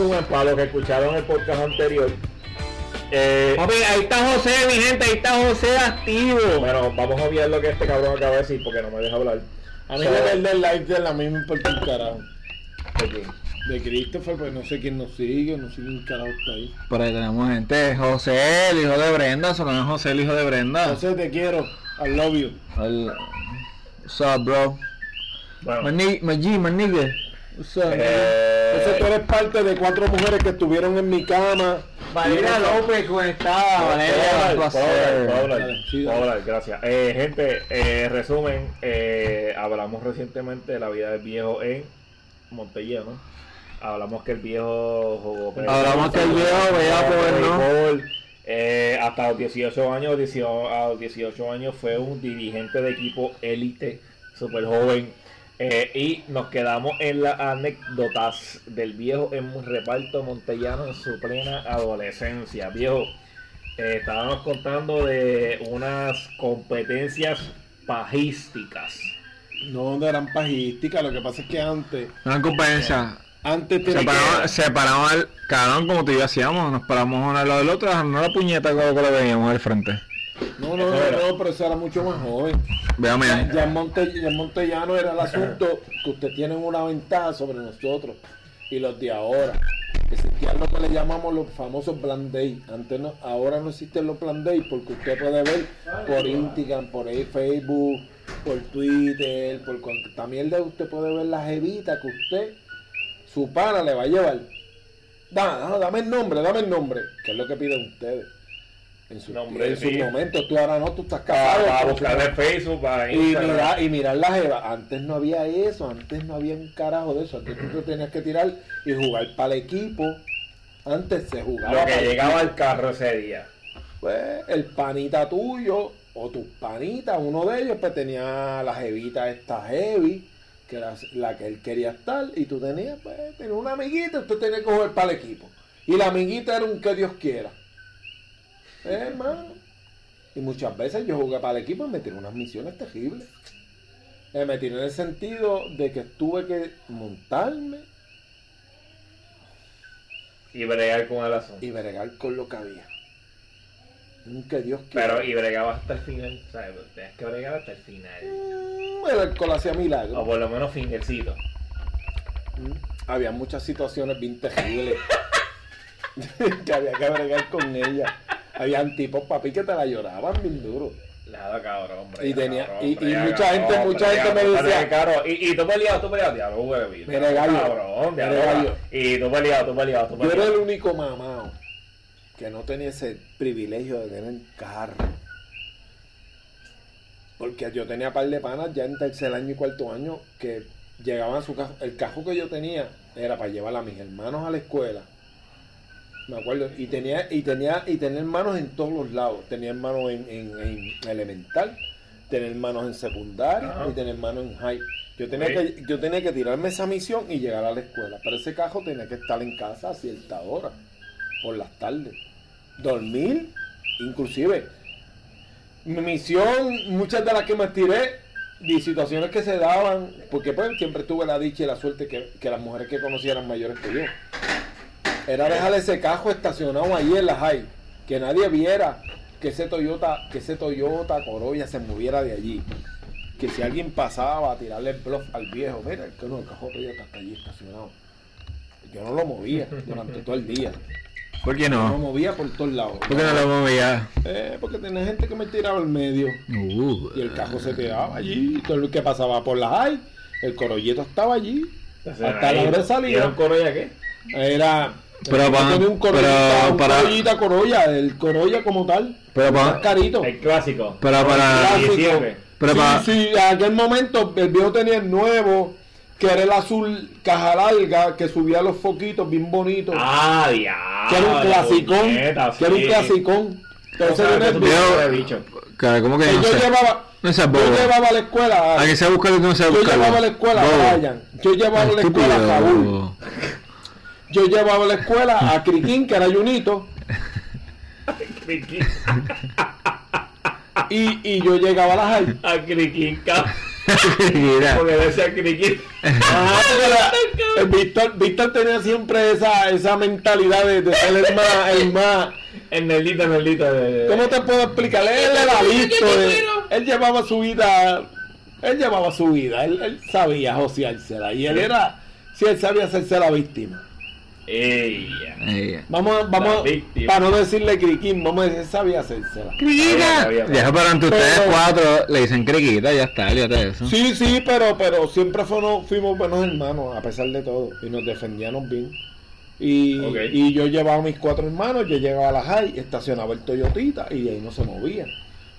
resumen para los que escucharon el podcast anterior. Eh, Papi, ahí está José, mi gente, ahí está José activo. bueno, vamos a ver lo que este cabrón acaba de decir porque no me deja hablar. A mí So, de ver el like de la misma me importa un carajo. ok. De Christopher, pues no sé quién nos sigue, no sé quién carajo está ahí. Por ahí tenemos gente, José, el hijo de Brenda, solo no es José, el hijo de Brenda. José, te quiero. I love you. El... What's up, bro? Bueno, My, ni- my G, my nigga. What's up, eh, Entonces tú eres parte de cuatro mujeres que estuvieron en mi cama. Valeria López, ¿cómo está? Valeria, gracias. Eh, gente, eh, resumen, eh, hablamos recientemente de la vida del viejo en Montellano. Hablamos que el viejo jugó Hablamos que el viejo veía por, ¿no? eh, hasta los 18 años, 18 a los 18 años fue un dirigente de equipo élite, súper joven. Eh, y nos quedamos en las anécdotas del viejo en un reparto montellano en su plena adolescencia. Viejo, eh, estábamos contando de unas competencias pajísticas. No, no eran pajísticas, lo que pasa es que antes, Una competencia. antes Se tenía paraban, se paraban al cabrón como tú y yo hacíamos, nos paramos uno al lado del otro, no la puñeta como que lo veíamos al frente. No, no, no, no, pero eso era mucho más joven. Véame. Ya en, Monte- ya en Montellano era el asunto que usted tiene una ventaja sobre nosotros y los de ahora. Existían lo que le llamamos los famosos Plan Day. Antes no, ahora no existen los Plan Day porque usted puede ver por Instagram, por Facebook, por Twitter, por cuanta mierda usted puede ver la jevita que usted, su pana le va a llevar. Da, da- dame el nombre, dame el nombre, que es lo que piden ustedes. En su, Nombre, en sus sí. momentos, tú ahora no, tú estás Para, casado. para con- buscar en Facebook, para y mirar, y mirar la jeva. Antes no había eso, antes no había un carajo de eso. Antes tú te tenías que tirar y jugar para el equipo. Antes se jugaba. Lo que para llegaba al carro ese día. Pues el panita tuyo o tus panitas, uno de ellos, pues tenía la jevita esta heavy, que era la que él quería estar, y tú tenías, pues, tenía una amiguita, usted tenía que jugar para el equipo. Y la amiguita era un que Dios quiera. Eh, hermano. Y muchas veces yo jugué para el equipo y me tiré unas misiones terribles. Eh, me tiré en el sentido de que tuve que montarme Y bregar con el asunto. y bregar con lo que había. Un que Dios quiera. Pero, y bregaba hasta el final. O sea, tenías que bregar hasta el final. Mm, el alcohol hacía milagros. O por lo menos fingercito. Mm. Había muchas situaciones bien terribles que había que bregar con ella. Habían tipos papi que te la lloraban bien duro. Nada, cabrón, hombre. Y tenía- cabrón, y- mucha gente- cabrón, mucha gente me decía- Caro, y, y tú peleado, tú peleado, diablo, güey. Mira, gallo. Cabrón, diablo. Y tú peleado, tú peleado, tú Yo era el único mamado que no tenía ese privilegio de tener carro. Porque yo tenía par de panas ya en tercer año y cuarto año que llegaban a su carro. El carro que yo tenía era para llevar a mis hermanos a la escuela. Me acuerdo. Y tenía, y tenía, y tenía hermanos en todos los lados. Tenía hermanos en, en- en elemental, tenía hermanos en secundaria Ajá. y tenía hermanos en high. Yo tenía, Sí. que, yo tenía que tirarme esa misión y llegar a la escuela. Pero ese carro tenía que estar en casa a cierta hora, por las tardes. Dormir, inclusive. Mi misión, muchas de las que me tiré, de situaciones que se daban, porque pues siempre tuve la dicha y la suerte que, que las mujeres que conocí eran mayores que yo. Era dejar ese cajo estacionado ahí en la high, que nadie viera que ese Toyota, que ese Toyota Corolla se moviera de allí. Que si alguien pasaba a tirarle el bluff al viejo, mira, el, que no, el cajo Toyota está allí estacionado. Yo no lo movía durante todo el día. ¿Por qué Yo lo no? movía por todos lados. ¿Por qué no lo movía? Eh, porque tenía gente que me tiraba al medio. Uh, Y el carro se quedaba allí. Todo lo que pasaba por la high, el corolleto estaba allí. Hasta la hora de salir. ¿Y era un coro ya qué? Era. Pero yo pa- tenía un corollita, pero un para- corollita corolla, el corolla como tal. Pero pa- más carito. El clásico. Pero para- Clásico. 17. Pero sí, pa- sí, en aquel momento el viejo tenía el nuevo, que era el azul caja larga, que subía los foquitos bien bonitos. Ah, diablo. que era un clasicón. puñeta, que era un clasicón. Entonces O sea, el viejo- ¿cómo que que no yo sé? llevaba. No seas Yo llevaba a la escuela. ¿A que se busca lo que no se Yo llevaba a la escuela a Brian. Yo llevaba a la escuela a Raúl. Yo llevaba a la escuela a Criquín, que era Junito. Criquín. Y, y yo llegaba a la high. A Criquín, cabrón. Porque decía el Víctor, Víctor tenía siempre esa, esa mentalidad de, de ser el más, el más. El nerdito, el nerdito de. ¿Cómo te puedo explicar? Él era listo. Él, él llevaba su vida. Él llevaba su vida. Él, él sabía joseársela. Y él era. Sí, él sabía hacerse la víctima. Ella. Vamos, vamos. Para no decirle criquín, vamos a decir, sabía hacérsela. Criquita. Ya, pero entre ustedes Pero- cuatro le dicen criquita, ya está, de eso. Sí, sí, pero, pero siempre fuimos, fuimos buenos hermanos, a pesar de todo. Y nos defendíamos bien. Y, y yo llevaba a mis cuatro hermanos, yo llegaba a la high, estacionaba el Toyotita y de ahí no se movía.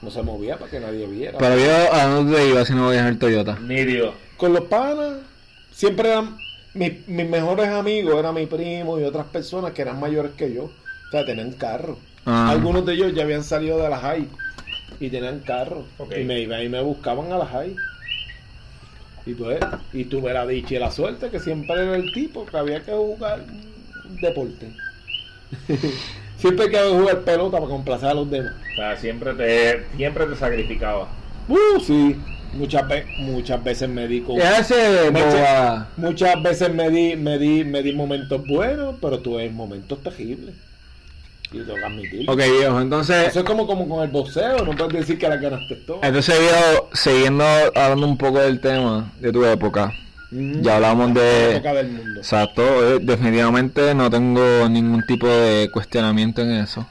No se movía para que nadie viera. Pero yo, ¿a dónde iba si no voy a dejar Toyota? Nítido. Con los panas, siempre eran mis, mis mejores amigos, eran mi primo y otras personas que eran mayores que yo. O sea, tenían carro. Ah. Algunos de ellos ya habían salido de la high y tenían carro. Y me iban y me buscaban a la high. Y pues, y tuve la dicha y la suerte que siempre era el tipo que había que jugar deporte. siempre que jugar pelota para complacer a los demás. O sea, siempre te, siempre te sacrificaba. Uh, sí. Muchas, ve- muchas veces me di con... ¿Qué hace, boba? Muchas veces me di, me di, me di momentos buenos, pero tuve momentos terribles. Y tengo que admitirlo. Ok, viejo, entonces, Eso es como, como con el boxeo, no puedes decir que la ganaste todo. entonces viejo, siguiendo hablando un poco del tema de tu época, Mm. ya hablamos La de... época del mundo. Exacto, eh, definitivamente no tengo ningún tipo de cuestionamiento en eso.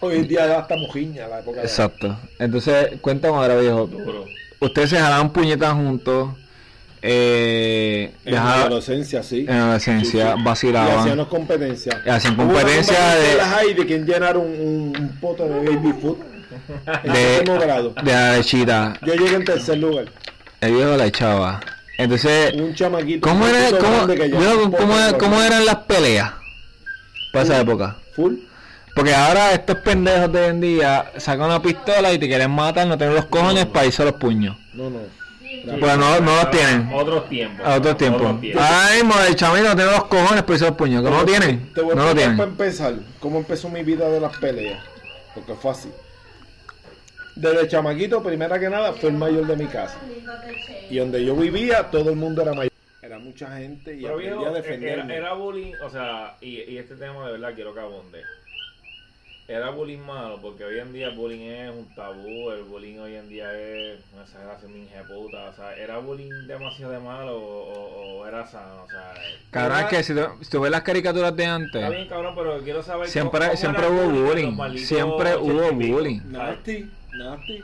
Hoy en día ya estamos giña la época de- Exacto. Entonces, cuéntame ahora, viejo. Duro. Ustedes se jalaban puñetas juntos. Eh, En la adolescencia, sí. en la adolescencia, Sí, sí. vacilaban. Y. Hacían Hubo una competencia de- de quien llenar un, un, un pote de baby food. De, grado. de la lechita. Yo llegué en tercer lugar. El viejo la echaba. Entonces, Un chamaquito. ¿cómo, era, cómo, yo, cómo, cómo eran las peleas para esa época? Full. Porque ahora estos pendejos de hoy en día sacan una pistola y te quieren matar, no tienen los cojones para irse a los puños. No, no. Pues no, no los tienen. Otros tiempos. A otro tiempo. Otros tiempos. Ahora mismo el chamino no tiene los cojones para irse a los puños. ¿Que no lo tienen? Te voy a No lo explicar para tienen. empezar cómo empezó mi vida de las peleas. Porque fue así. Desde chamaquito, primera que nada, fue el mayor de mi casa. Y donde yo vivía, todo el mundo era mayor. Era mucha gente y Pero aprendí viejo, a era, defenderme. era bullying, o sea, y, y este tema de verdad quiero que abunde. Era bullying malo, porque hoy en día el bullying es un tabú, el bullying hoy en día es una exageración de puta, o sea, ¿era bullying demasiado de malo o, o- o era sano? O sea, Cabrón, es que si tú, si tú ves las caricaturas de está antes, bien cabrón, pero quiero saber Siempre- cómo- cómo siempre hubo bullying, siempre hubo bullying. Nasty, nasty.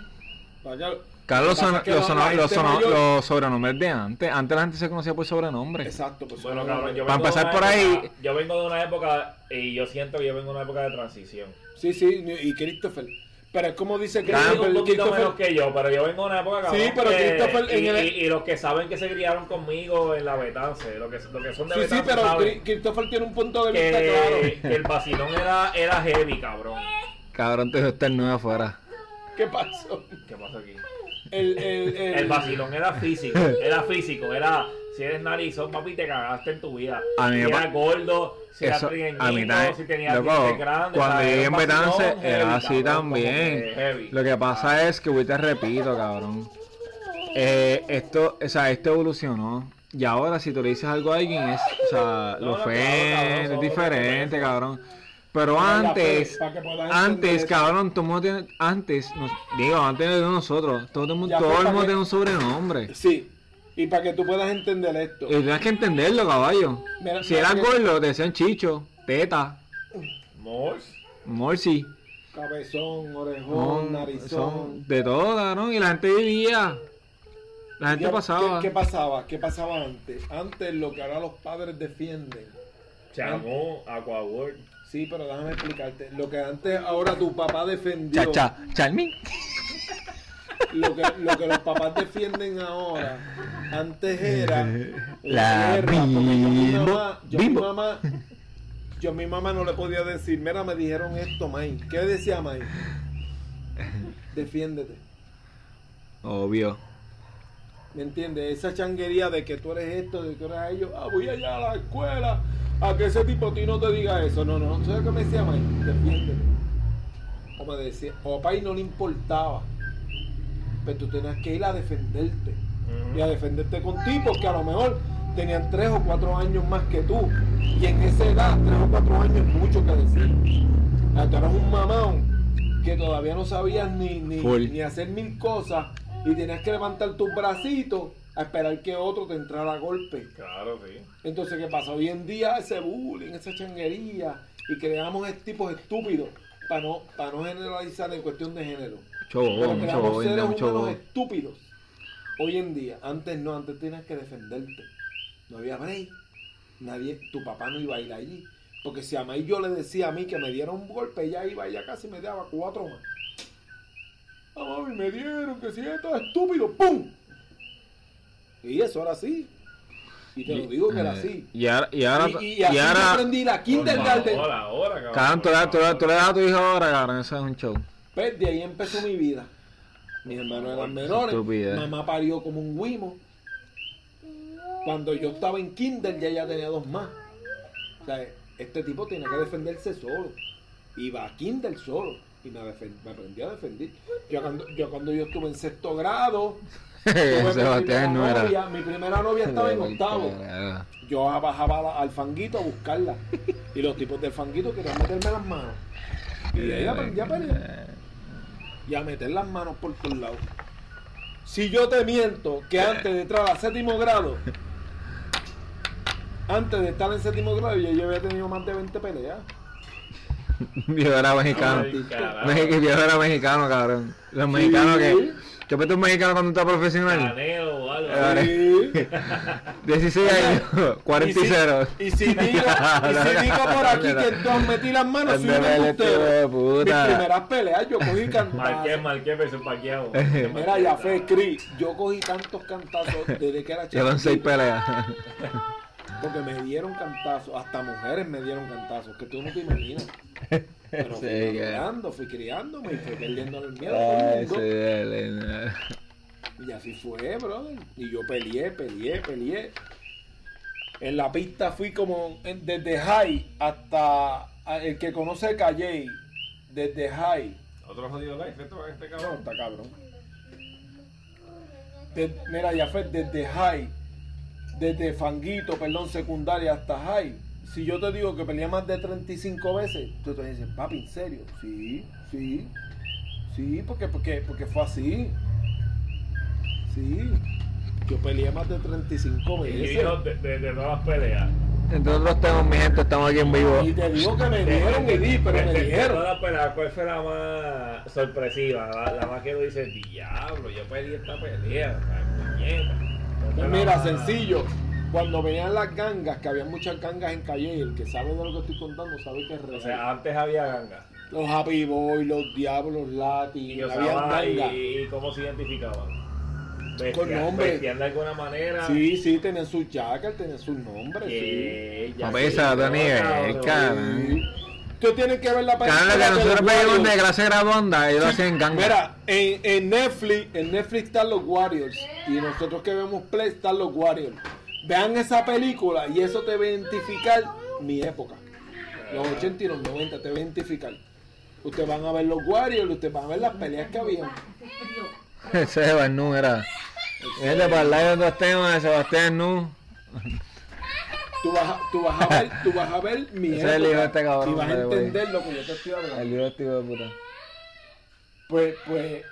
Carlos, son- los, son- la los, gente son- mayor- los sobrenombres de antes. Antes la gente se conocía por sobrenombres. Exacto, pues Bueno, son- cabrón, yo Para empezar por ahí- yo vengo de una época y yo siento que yo vengo de una época de transición. Sí, sí, y Christopher. Pero es como dice Christopher. un poquito menos Christopher que yo, pero yo vengo de una época cabrón, Sí, pero que- Christopher en y, el- y- y los que saben que se criaron conmigo en la Betance, los que, los que son de Sí, sí, Betance pero saben Cri- Christopher tiene un punto de vista que, claro. que el vacilón era, era heavy, cabrón. Cabrón, te está el nuevo afuera. ¿Qué pasó? ¿Qué pasa aquí? El, el, el, El vacilón era físico, era físico, era si eres narizón, papi, te cagaste en tu vida. A mí si eras gordo, si eras Eso, a mí trigueñito, también. si tenías Loco, dientes grandes. cuando llegué era en Betance era heavy, así también. Lo que pasa es que, güey, te repito, cabrón. Eh, esto, o sea, esto evolucionó. Y ahora, si tú le dices algo a alguien, es, o sea, No, lo no, claro, cabrón, es diferente, cabrón. Pero antes, antes, cabrón, todo el mundo tiene, antes, nos- digo, antes de nosotros, todo el mundo, todo el para mundo que- tiene un sobrenombre. Sí, y para que tú puedas entender esto. Y tienes que entenderlo, caballo. Mira, Si mira que- gordo, te decían chicho, teta, Morse. morsi. Cabezón, orejón, narizón. son de todo, cabrón, y la gente vivía. La gente ¿Qué- pasaba. ¿qué, qué pasaba? ¿Qué pasaba antes? Antes lo que ahora los padres defienden. Chamó, Aquaworld. Sí, pero déjame explicarte. Lo que antes ahora tu papá defendió. Cha, cha, Charmin. Lo que, lo que los papás defienden ahora. Antes era. La guerra, porque yo mi mamá. Yo mi mamá. Yo a mi mamá no le podía decir, mira, me dijeron esto, May. ¿Qué decía May? Defiéndete. Obvio. ¿Me entiendes? Esa changuería de que tú eres esto, de que tú eres ellos. Ah, voy allá a la escuela. A que ese tipo a ti no te diga eso. No, no. ¿Sabes qué me decía May? Defiéndete. O me decía, o a Pai no le importaba. Pero tú tenías que ir a defenderte. Y a defenderte con tipos que a lo mejor tenían tres o cuatro años más que tú. Y en esa edad, tres o cuatro años es mucho que decir. Tú eras un mamón que todavía no sabías ni, ni, ni hacer mil cosas y tenías que levantar tus bracitos a esperar que otro te entrara a golpe. Claro, sí. Entonces, ¿qué pasa? Hoy en día ese bullying, esa changuería y creamos tipos estúpidos para no, para no generalizar en cuestión de género. Mucho bobo, seres humanos estúpidos. Hoy en día, antes no, antes tenías que defenderte. No había break. Nadie, tu papá no iba a ir allí. Porque si a mí yo le decía a mí que me diera un golpe, ella iba, ella casi me daba cuatro más. Ah, mami, me dieron, que si esto es estúpido, ¡pum! Y eso era así. Y te lo digo que era Eh, así. Y ahora, y ahora, Y, y así ahora, aprendí la kindergarten. Ahora, ahora, cabrón. cabrón, tú le das- tú le- tú le das a tu hijo ahora, cabrón, eso es un show. Pues de ahí empezó mi vida. Mis hermanos eran menores. Estupidez. Mamá parió como un guimo. Cuando yo estaba en kinder ya ella tenía dos más. O sea, este tipo tenía que defenderse solo. Iba a kinder solo. Y me, me aprendí a defender. Yo cuando, yo cuando yo estuve en sexto grado, mi Sebastián primera no era. novia, mi primera novia estaba en octavo. Yo bajaba al fanguito a buscarla. Y los tipos del fanguito querían meterme las manos. Y de ahí aprendí a pelear. Y a meter las manos por todos lados. Si yo te miento que antes de entrar a séptimo grado, antes de estar en séptimo grado, yo, yo había tenido más de 20 peleas. Yo era mexicano. Ay, yo era mexicano, cabrón. Los mexicanos que. Yo meto un mexicano cuando está profesional. Canelo o algo. Vale. Sí. 16 años, 40 y si- 0. Y si digo, y si digo por aquí que entonces metí las manos, soy un este Mis puta. primeras peleas yo cogí Marqué, cantazos. marqué, peso parqueado. Mira, ya fue Cris, yo cogí tantos cantazos desde que era Llevan 6 chiquitito, peleas. Porque me dieron cantazos, hasta mujeres me dieron cantazos, que tú no te imaginas. Pero fui madurando, fui criándome y fui perdiendo el miedo Ay, el sí, mundo. dale, Y así fue, brother. Y yo peleé, peleé, peleé. En la pista fui como en- desde high hasta el que conoce Calle, desde high. Otro jodido life, esto, este No, cabrón. está cabrón. De- mira, ya fue desde high, desde fanguito, perdón, secundaria hasta high. Si yo te digo que peleé más de 35 veces, tú te dices, papi, ¿en serio? Sí, sí, sí, porque, porque, porque fue así. Sí, yo peleé más de 35 Y veces. dijo de, de, de todas las peleas. Entre otros temas, mi gente, estamos aquí en vivo. Y te digo que me dieron y di, pero me dijeron. todas las peleas, ¿cuál fue la más sorpresiva? La, la más que tú dices, diablo, yo peleé esta pelea. ay, puñeta". ¿Cuál fue Pues la mira, más- sencillo. Cuando venían las gangas, que había muchas gangas en Calle, el que sabe de lo que estoy contando sabe que es O real. sea, antes había ganga. los Happy Boys, los Diablos Y, Latin, o y, gangas. y cómo se identificaban. Vestían- Con nombre. De alguna manera. Sí, sí, tenían sus jackets, tenían sus nombres. sí. Que ya. Sí. Tú tienes que ver la Cabrón, lo que de nosotros pedimos de clase graduanda, ellos lo Sí, hacen ganga. Mira, en, en Netflix, en Netflix están los Warriors y nosotros que vemos Play están los Warriors. Vean esa película y eso te va a identificar mi época. Los 80 y los 90 te va a identificar. Ustedes van a ver los Warriors, ustedes van a ver las peleas que habían. Ese es Nu, era. Este para hablar de otros temas de Sebastián Nu. Tú vas, a, tú vas a ver, tú vas a ver mi Ese es el hijo de época este cabrón, y vas a entender lo que yo te estoy hablando. El video tío de puta. Pues, pues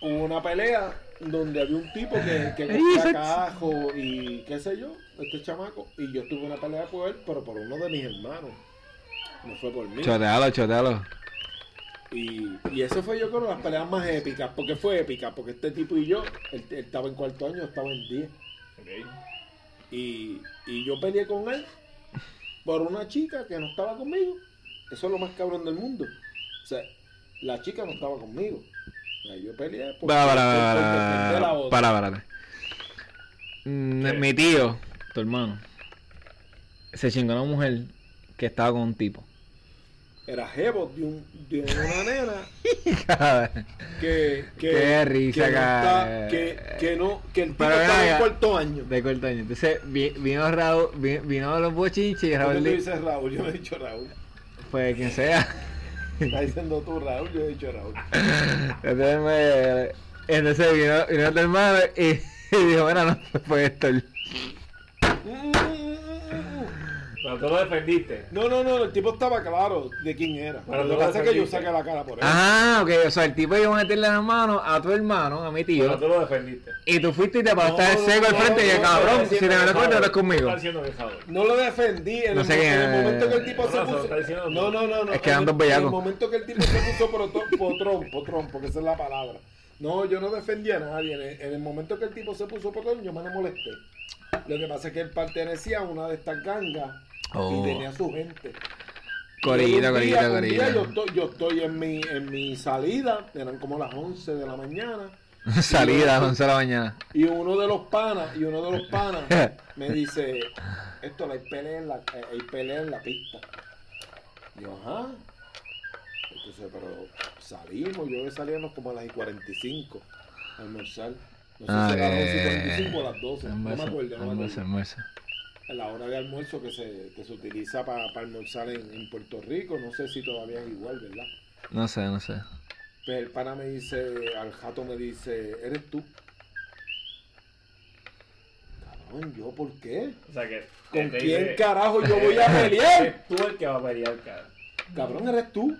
hubo una pelea donde había un tipo que, que cogía cajo y qué sé yo, este chamaco, y yo tuve una pelea por él, pero por uno de mis hermanos. No fue por mí. Chotealo, chotealo. Y, y ese fue yo creo las peleas más épicas. porque fue épica? Porque este tipo y yo, él, él estaba en cuarto año, estaba en 10. Ok. Y, y yo peleé con él por una chica que no estaba conmigo. Eso es lo más cabrón del mundo. O sea, la chica no estaba conmigo. O sea, yo peleé por, Para, para, por- por para, para, otra. para, para. Mm, ¿Qué? Mi tío, tu hermano, se chingó una mujer que estaba con un tipo. Era jevo de, un, de una nena que, que, Qué risa, que, no está- que, que no, que el tipo Pero estaba en cuarto año. De corto año. Entonces vi- vino Raúl, vi- vino los bochinches y ¿Por qué Raúl tú di- dices Raúl? Yo no he dicho Raúl. pues quien sea. Estás diciendo tú Raúl, yo he dicho Raúl. Entonces me- Entonces vino, vino tu hermano y, y dijo, bueno, no fue esto. Pero tú lo defendiste. No, no, no, el tipo estaba claro de quién era. Pero Pero tú lo lo que pasa es que yo saqué la cara por él. Ah, ok, o sea, el tipo iba a meterle las manos a tu hermano, a mi Pero tío. tú lo defendiste. Y tú fuiste y te pasaste el No, seco al no, frente y cabrón, no, si te me recuerdo, eres conmigo. No lo defendí en, No el, sé el momento que el tipo se No, se lo puso. No, no, no, no. Es que en eran dos bellacos. En el momento que el tipo se puso proto- potrón, potrón, porque esa es la palabra. No, yo no defendía a nadie. En el, en el momento que el tipo se puso potrón, yo me molesté. Lo que pasa es que él pertenecía a una de estas gangas Oh. y tenía su gente. Corillita, corillita, Yo corillita. estoy, yo estoy en, mi, en mi salida, eran como las 11 de la mañana. Salida a las 11 de la mañana. Y uno de los panas, y uno de los panas me dice, esto hay pelea en la, eh, hay pelea en la pista. Y yo, ajá. Entonces, pero salimos, yo salíamos como a las 45 a almorzar. No sé Ah, si era a las que- 11 y 45 o a las 12, no me acuerdo, no me almuerzo, acuerdo. almuerzo. A la hora de almuerzo que se, que se utiliza para almorzar en, en Puerto Rico, no sé si todavía es igual, ¿verdad? No sé, no sé. Pues el pana me dice, al jato me dice, ¿eres tú? Cabrón, ¿yo por qué? O sea que. ¿Con quién dice- carajo yo voy a pelear? Eres tú el que va a pelear, cara. Cabrón, ¿eres tú?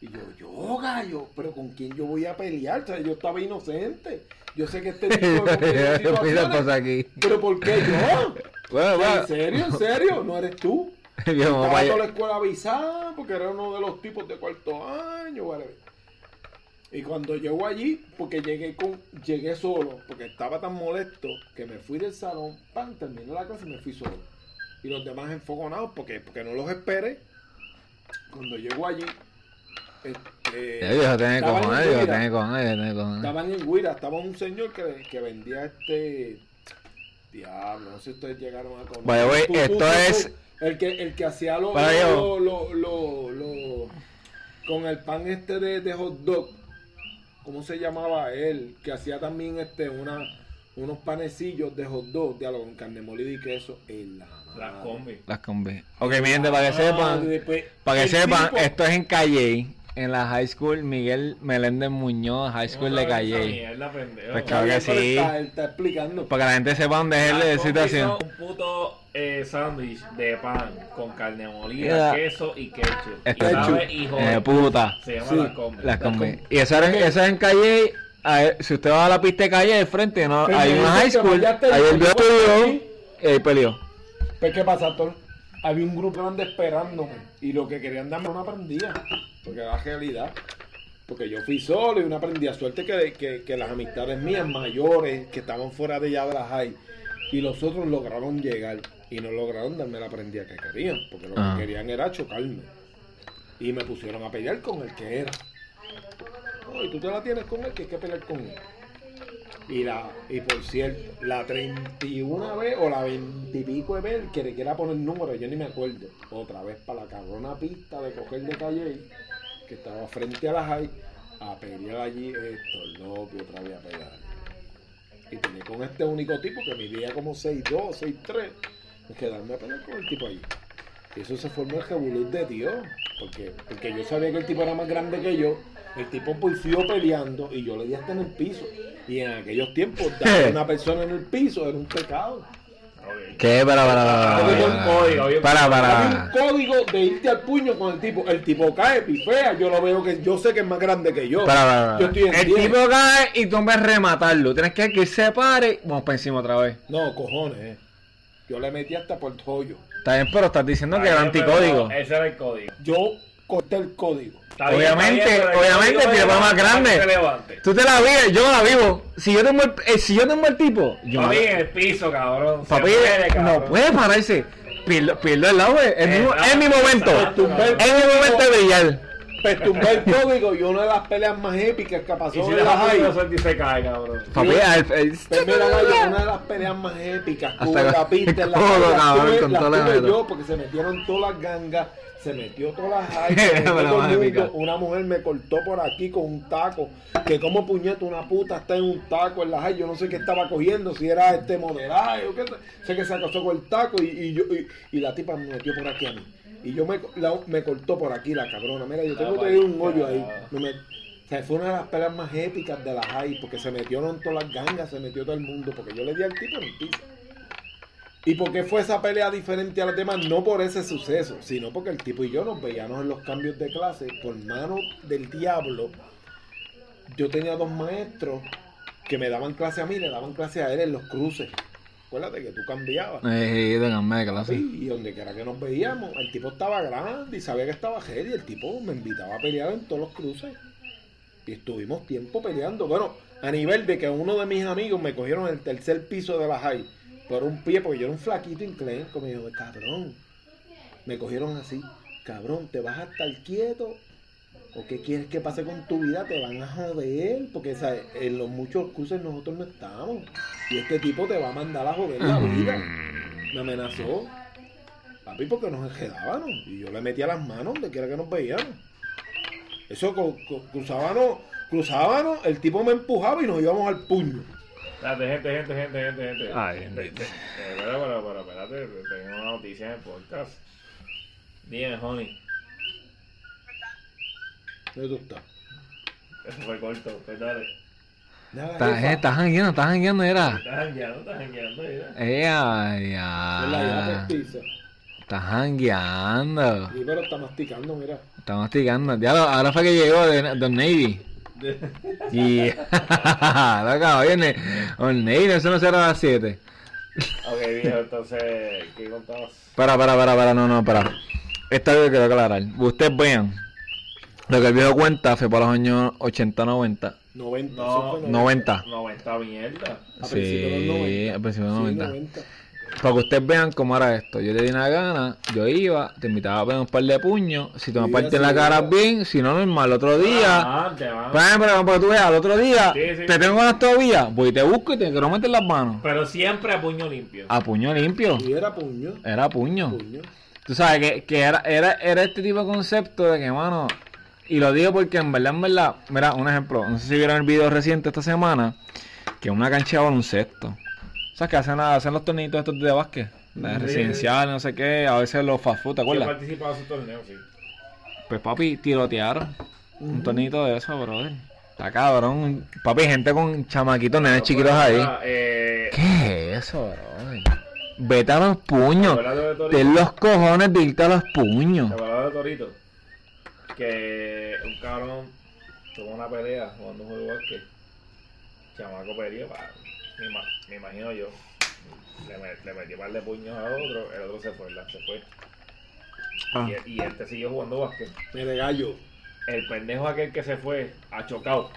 Y yo, yo, gallo, pero ¿con quién yo voy a pelear? O sea, yo estaba inocente. Yo sé que este tipo de aquí. pero ¿por qué yo? Bueno, ¿En bueno. serio? ¿En serio? ¿No eres tú? Vamos Estaba toda la escuela avisada porque era uno de los tipos de cuarto año, whatever. Y cuando llego allí, porque llegué con, llegué solo, porque estaba tan molesto que me fui del salón, pan, terminé la clase y me fui solo. Y los demás enfoconados porque, porque no los esperé. Cuando llego allí, este, estaban en Guira, tiene cojones, tiene cojones. estaban en Guira, estaba un señor que, que vendía este diablo, no sé si ustedes llegaron a conocer. Vaya, güey, tú- esto tú- es- el que el que hacía lo, lo, lo, lo- lo- con el pan este de, de hot dog. ¿Cómo se llamaba él? Que hacía también este una unos panecillos de hot dog, diálogo con carne molida y queso en la La madre. combi. Las combi. Ok, mi gente, para que Madre, sepan, para que sepan, tipo- esto es en Calle, en la High School Miguel Meléndez Muñoz, High School de Calle. Mierda, pendejo. Pues claro que sí. Está, él está explicando. Para que la gente sepa dónde es la combi situación. Un puto eh, sándwich de pan con carne molida, Yeah. queso y ketchup. Esto y es sabe, hijo. Eh, puta. Se llama Sí. la combi. Las combi. combi. Y eso, era, eso es en Calle. a ver, si usted va a la pista de Calle, de frente, ¿no? Pero hay una high school. Ahí el yo vio aquí. y ahí peleó. Pues, ¿qué pasa, Tor? Había un grupo grande esperándome y lo que querían darme era una prendida, porque era la realidad. Porque yo fui solo y una prendida. Suerte que, que, que las amistades mías mayores que estaban fuera de ya de las high y los otros lograron llegar y no lograron darme la prendida que querían, porque lo Ah. que querían era chocarme. Y me pusieron a pelear con el que era. Oh, y tú te la tienes con él, que hay que pelear con él. Y, la, y por cierto, la 31 vez o la 20 y pico de vez que le quiera poner número, yo ni me acuerdo. Otra vez para la cabrona pista de coger de calle, que estaba frente a la high, a pelear allí esto, el novio otra vez a pelear. Y tenía con este único tipo que midía como 6'2, 6'3, pues quedarme a pelear con el tipo allí. Y eso se formó el revolú de Dios, porque, porque yo sabía que el tipo era más grande que yo. El tipo pues siguió peleando y yo le di hasta en el piso. Y en aquellos tiempos, dar a una persona en el piso era un pecado. ¿Qué? Para, para, para. Para, para. Había un código de irte al puño con el tipo. El tipo cae, pifea. Yo lo veo que yo sé que es más grande que yo. Para, para, Yo estoy en El 10. tipo cae y tú me rematarlo. Tienes que que se pare. Vamos para encima otra vez. No, cojones, eh. Yo le metí hasta por el hoyo. Está bien, pero estás diciendo que era anticódigo. Ese era el código. Yo corté el código. Está Obviamente, bien, obviamente, tipo es más grande. Tú te la vives, yo la vivo. Si yo tengo el, eh, si yo tengo el tipo, yo Papi, en el piso, cabrón. Papi, no cabrón. puede pararse. Pierdo, pierdo el lado, eh. es, mi, es mi momento. Es mi momento de brillar. Pues tumbé el código y una de las peleas más épicas que Y pasó si en le la das high. un suelto y se cae, cabrón. Papi, el- el- Pues mira, Gallo, una de las peleas más épicas Hasta la pista en la la yo porque se metieron todas las gangas, se metió todas las metió todo el mundo. una mujer me cortó por aquí con un taco, que como puñeta una puta está en un taco en la high, yo no sé qué estaba cogiendo, si era este moderaje o qué, sé que se acostó con el taco y, y yo, y, y la tipa me metió por aquí a mí. Y yo me, la- me cortó por aquí la cabrona. Mira, yo tengo Ah, que ir un vaya. hoyo ahí. Me met- sea, fue una de las peleas más épicas de la high, porque se metieron todas las gangas, se metió todo el mundo, porque yo le di al tipo en el piso. ¿Y por qué fue esa pelea diferente a las demás? No por ese suceso, sino porque el tipo y yo nos veíamos en los cambios de clase por mano del diablo. Yo tenía dos maestros que me daban clase a mí, le daban clase a él en los cruces. Acuérdate que tú cambiabas. Eh, de clase. Sí, y donde quiera que nos veíamos, el tipo estaba grande y sabía que estaba heavy. El tipo me invitaba a pelear en todos los cruces. Y estuvimos tiempo peleando. Bueno, a nivel de que uno de mis amigos me cogieron en el tercer piso de la high por un pie, porque yo era un flaquito inclenco. Me dijo, cabrón. Me cogieron así, cabrón, ¿te vas a estar quieto? ¿O qué quieres que pase con tu vida? Te van a joder. Porque ¿sabes? en los muchos cursos nosotros no estamos. Y este tipo te va a mandar a joder la vida. Me amenazó. Papi, porque nos enredábamos. Y yo le metía las manos donde quiera que nos veíamos. Eso cruzábamos, cruzábamos, el tipo me empujaba y nos íbamos al puño. Espérate, gente, gente, gente, gente, gente. Ay, gente. Pero, pero, espérate, tengo una noticia en el podcast. Dime, honey. ¿Dónde tú estás? Eso fue corto, pues dale. Estás jangueando, estás jangueando, era. Estás jangueando, estás jangueando, era. Eh, ay, ya. Estás jangueando. Sí, pero está masticando, mira. Está masticando. Ya, ahora fue que llegó de Don Navy. y. Oye, Don Navy, eso no será a las 7. ok, viejo, entonces, ¿qué contabas? Para, para, para, para, no, no, para. Esta vez quiero aclarar. Ustedes vean. Lo que el viejo cuenta fue para los años 80, 90. 90. No, 90. 90 mierda. Sí, al principio de los 90. 90. Para que ustedes vean cómo era esto. Yo le di una gana, yo iba, te invitaba a poner un par de puños. Si te me partes en la cara bien, si no, normal. El otro día. Ah, te va. Pero, pero tú veas, el otro día, te tengo ganas todavía, voy y te busco y te quiero meter las manos. Pero siempre a puño limpio. A puño limpio. Y era puño. Era puño. puño. Tú sabes que, que era, era, era este tipo de concepto de que, mano, y lo digo porque en verdad, en verdad, mira, un ejemplo, no sé si vieron el video reciente esta semana, que una cancha de baloncesto. Sea, que hacen, hacen los tornitos estos de básquet, de residencial, no sé qué, a veces los fast food, ¿te acuerdas? Yo participado en su torneo, sí. Pues papi, tirotearon un tornito de eso, brother. Está cabrón. Papi, gente con chamaquitos, nenes chiquitos ahí. Eh, ¿Qué es eso, brother? Vete a los puños. Ten los cojones de irte a los puños. ¿Te de Torito? que un cabrón tuvo una pelea jugando un juego que chamaco perdió, me, imagino yo. Le, le metió un par de puños a otro, el otro se fue, se fue. Ah. Y, y, este siguió jugando básquet. de gallo. El pendejo aquel que se fue, ha chocado.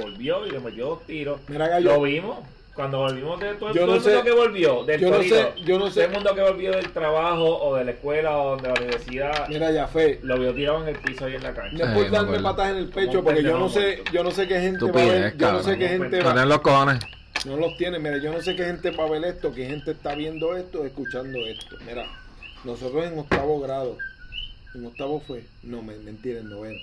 Volvió y le metió dos tiros. Mira, gallo. Lo vimos. Cuando volvimos de todo, el mundo que volvió, del yo no sé, yo no sé. el mundo que volvió del trabajo o de la escuela o de la universidad. Mira, ya fue. Lo vio tirado en el piso ahí en la cancha. No es por darme patas en el pecho, porque yo no sé, yo no sé qué gente va a ver, yo no sé qué gente va a los cojones. No los tiene, mira, yo no sé qué gente va a ver esto, qué gente está viendo esto, escuchando esto. Mira, nosotros en octavo grado, en octavo fue, no, mentira, en noveno.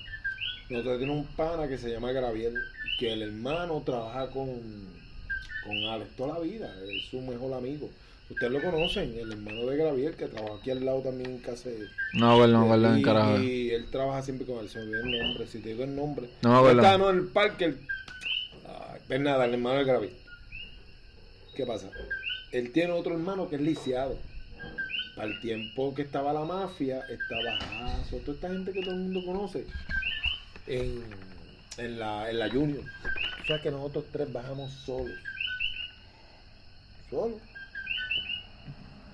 Nosotros tenemos un pana que se llama Graviel, que el hermano trabaja con con Alex toda la vida, es su mejor amigo. Ustedes lo conocen, el hermano de Gravier, que trabaja aquí al lado también en casa de... No, bueno, no, no, en carajo. Y él trabaja siempre con él, se me olvidó el nombre, si te digo el nombre. No, Está en el parque, el... Ay, pues nada, el hermano de Gravier. ¿Qué pasa? Él tiene otro hermano que es lisiado. Para el tiempo que estaba la mafia, estaba Jaso, toda esta gente que todo el mundo conoce, en, en, la, en la Junior. O sea que nosotros tres bajamos solos solo.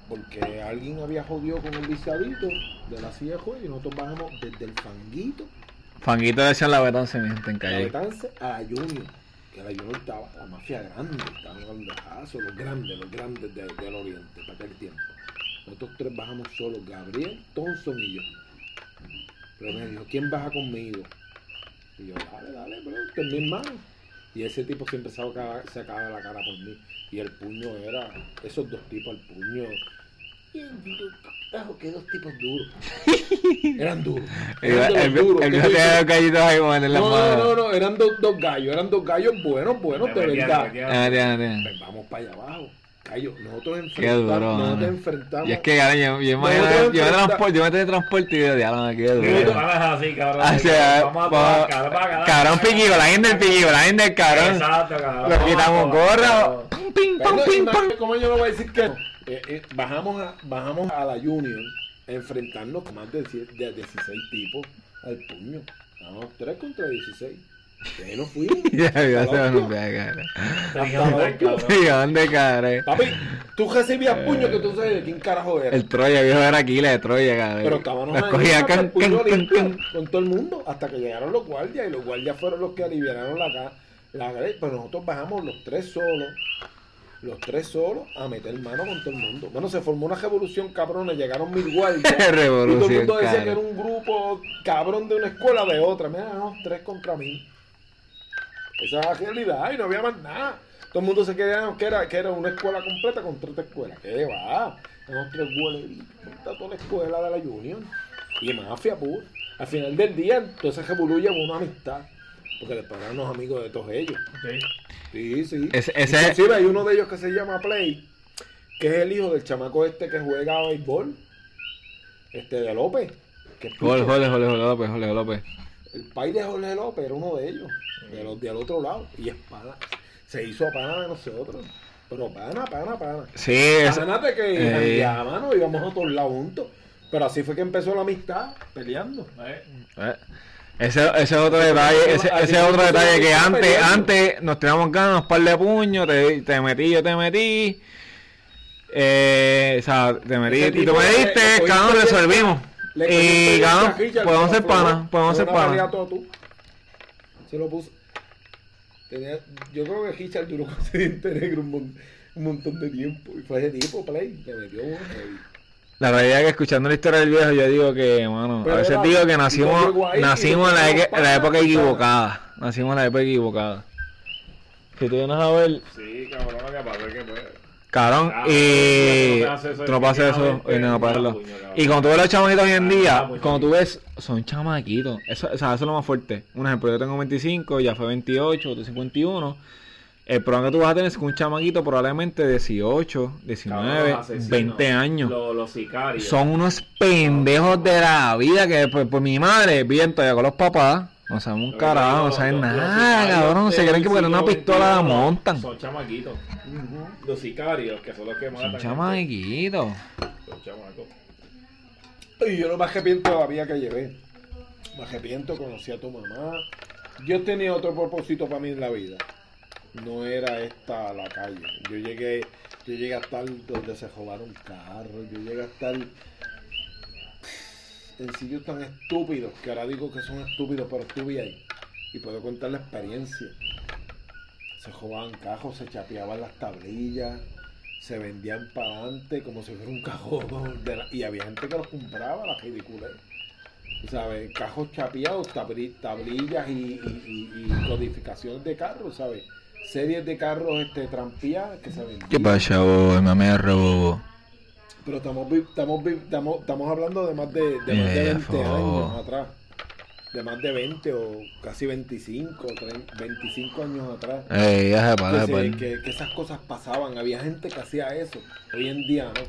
Porque alguien había jodido con el viciadito de la silla de juego y nosotros bajamos desde el fanguito. Fanguito decía la Betance, mi gente, en calle. La Betance a la Junior. Que la Junior estaba la mafia grande, estaban los los grandes, los grandes del oriente, para aquel tiempo. Nosotros tres bajamos solos, Gabriel, Thompson y yo. Pero me dijo, ¿quién baja conmigo? Y yo, dale, dale, bro, este es mi. Y ese tipo siempre se acaba la cara por mí. Y el puño era, esos dos tipos, el puño. Bien duro, carajo, que dos tipos duros. Eran duros. Eran el, duros. El, el, gallitos ahí en la no, no, no, no, eran dos, dos gallos, eran dos gallos buenos, buenos, de verdad. Pues vamos para allá abajo. Cayo, nosotros Qué duro, enfrentamos, nosotros mano. enfrentamos. Y es que, cabrón, yo, yo, me, Nosotros yo, me enfrenta- transporto, yo me teletransporto y digo, diablo, me quedo duro. vamos así, cabrón. O sea, vamos a tocar, cabrón, cabrón piquigo, la gente del piquigo, la gente del cabrón. Exacto, cabrón. Lo quitamos Vamos a tocar, gorro, pum, pim, pam. imagínate ¿Cómo yo no voy a decir que no? Eh, eh, bajamos, a, bajamos a la Union a enfrentarnos con más de, de 16 tipos al puño. Vamos, 3 contra 16. Y ahí nos fuimos. Ya, ya se van a hostia. ver, cabrón. Digamos, cabrón. Sí, ¿dónde cabrón? Papi, tú recibías puño que tú sabes de quién carajo era. El Troya, viejo era Aquiles de Troya, cabrón. Pero estábamos ahí can, puño limpio con todo el mundo hasta que llegaron los guardias y los guardias fueron los que aliviaron la ca- la Pero nosotros bajamos los tres solos, los tres solos a meter mano con todo el mundo. Bueno, se formó una revolución cabrona, llegaron mil guardias. y todo el mundo decía que era un grupo cabrón de una escuela de otra. Mira, no, tres contra mí. Esa es la realidad y no había más nada. Todo el mundo se creía que era, que era una escuela completa contra otra escuela. ¿Qué va? Éramos tres contra toda la escuela de la Union. Y mafia pura. Al final del día, entonces revolú llevó una amistad. Porque después eran los amigos de todos ellos. Sí. Sí, sí. Ese- ese- Inclusive hay uno de ellos que se llama Play, que es el hijo del chamaco este que juega a béisbol. Este de López. Que es Jorge, pitcher. Jorge, Jorge López, Jorge López. El pai de Jorge López era uno de ellos, de los del otro lado. Y es pana. Se hizo a pana de nosotros. Pero pana, pana, pana. Sí, es, de que Eh. ya, mano, íbamos a todos lados juntos. Pero así fue que empezó la amistad, peleando. Eh, eh, ese, ese es otro detalle, ese, ese es otro detalle que antes, antes nos tiramos ganas, un par de puños, te, te metí, yo te metí. Eh, o sea, te metí y tú me diste, cabrón, resolvimos. Y cabrón, podemos se ser panas, podemos ser panas. Se lo puso. Tenía, yo creo que Richard duró con ese negro un, mon- un montón de tiempo. Y fue ese tipo, Play, le metió heavy. La realidad es que escuchando la historia del viejo, yo digo que, mano, Pero a veces era- digo que nacimos, nacimos en la, época equivocada. Nacimos en la época equivocada. Si tú vienes a ver, Sí, cabrón, lo que pasa es que pues. cabrón, Ah, y tú no haces eso y no cabrón. Y cuando tú ves los chamaquitos hoy en día, cuando tú ves, son chamaquitos. Eso, o sea, eso es lo más fuerte. Un ejemplo, yo tengo 25, ya fue 28, tú 51. El programa que tú vas a tener es con un chamaquito probablemente 18, 19, Cabrón, los asesinos, 20 años. Los, los sicarios. Son unos pendejos de la vida que pues, pues mi madre viven todavía con los papás. No saben un Lo que carajo, no saben nada, cabrón. Se creen que porque siglo una pistola la montan. Son chamaquitos. Los sicarios, que son los que matan. Son chamaquitos. Son chamacos. Y yo no me arrepiento de la vida que llevé. Me arrepiento, conocí a tu mamá. Yo tenía otro propósito para mí en la vida. No era esta la calle. Yo llegué, yo llegué a estar donde se robaron carros. Yo llegué a estar en sitios tan estúpidos que ahora digo que son estúpidos, pero estuve ahí. Y puedo contar la experiencia. Se robaban cajos, se chapeaban las tablillas, se vendían para adelante como si fuera un cajón. la- y había gente que los compraba, la ridícula. ¿Sabes? Cajos chapeados, tabli- tablillas y codificaciones de carros, ¿sabes? Series de carros este, trampeadas que se vendían. ¿Qué pasa, bobo? Mame robo. Pero estamos, estamos, estamos, estamos hablando de más de, de, más de Eh, 20 fo. años atrás. De más de 20 o casi 25, 30, 25 años atrás. Ey, ya se que, para, se- pues. que- que esas cosas pasaban. Había gente que hacía eso. Hoy en día no.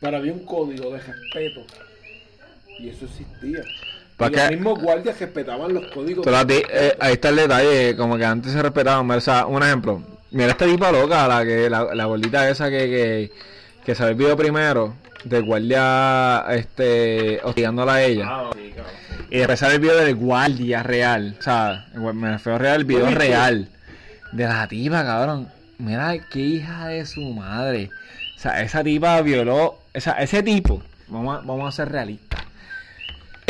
Pero había un código de respeto. Y eso existía. ¿Para y los mismos guardias respetaban los códigos. De eh, ahí está el detalle, como que antes se respetaban. O sea, un ejemplo. Mira esta tipa loca, la que la, la gordita esa que, que, que salió el video primero, del guardia este, hostigándola a ella. Ah, sí. Y después sale el video del guardia real. O sea, me refiero real, el video real. De la tipa, cabrón. Mira qué hija de su madre. O sea, esa tipa violó. O sea, ese tipo, vamos a, vamos a ser realistas.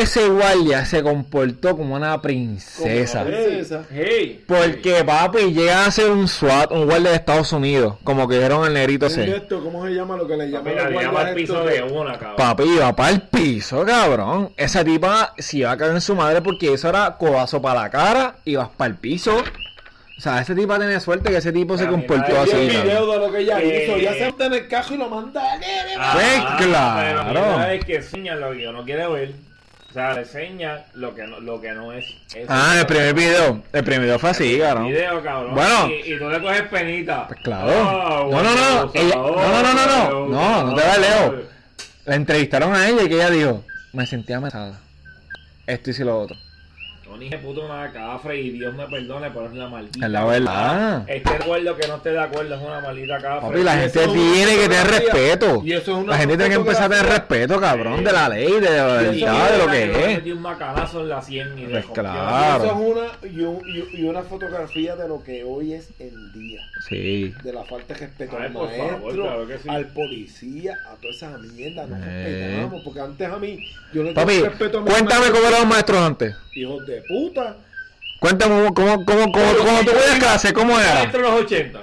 Ese guardia se comportó como una Como princesa. la princesa. Hey. Porque papi llega a ser un SWAT, un guardia de Estados Unidos, como que dijeron el negrito ese. esto, ¿Cómo se llama lo que le llaman Mira, los le llama al piso de una, cabrón. Papi iba para el piso, cabrón. Esa tipa se iba a caer en su madre porque eso era codazo para la cara y vas para el piso. O sea, ese tipo tiene suerte que ese tipo se comportó así. el video de lo que ella Eh. hizo. Ya se monta en el cajo y lo manda. "Nene, Ah, Pues, claro. Pero mira, es que lo que uno quiere ver. O sea, le enseña lo que no, lo que no es. eso. Ah, el primer video. El primer video fue así, cabrón. Video, cabrón. Bueno. Y, y tú le coges penita. Pues claro. Ah, No, no, no, ella- no, no, no, no, no. No, no te vayas, Leo. La entrevistaron a ella y que ella dijo, me sentía amenazada. Esto si lo otro. Es puto una cafre y Dios me perdone, pero es la maldita. Es la verdad. Este acuerdo que no esté de acuerdo es una maldita cafre. Papi, la gente tiene que tener respeto. Y eso es una La gente tiene que empezar a tener respeto, cabrón, de la ley, de la verdad, de lo que es. metí un macanazo en la 100 y Pues claro. Eso es una, y, un- y- y una fotografía de lo que hoy es el día. Sí. De la falta de respeto Ay, al maestro, claro que sí. al policía, a toda esa mierda. No Eh. respetamos. Porque antes a mí, yo le Papi, tengo respeto a mis cuéntame cómo eran los maestros antes. Hijos de puta. Cuéntame cómo, cómo, cómo, cómo, cómo tú veías clase, cómo era. Maestro de los 80.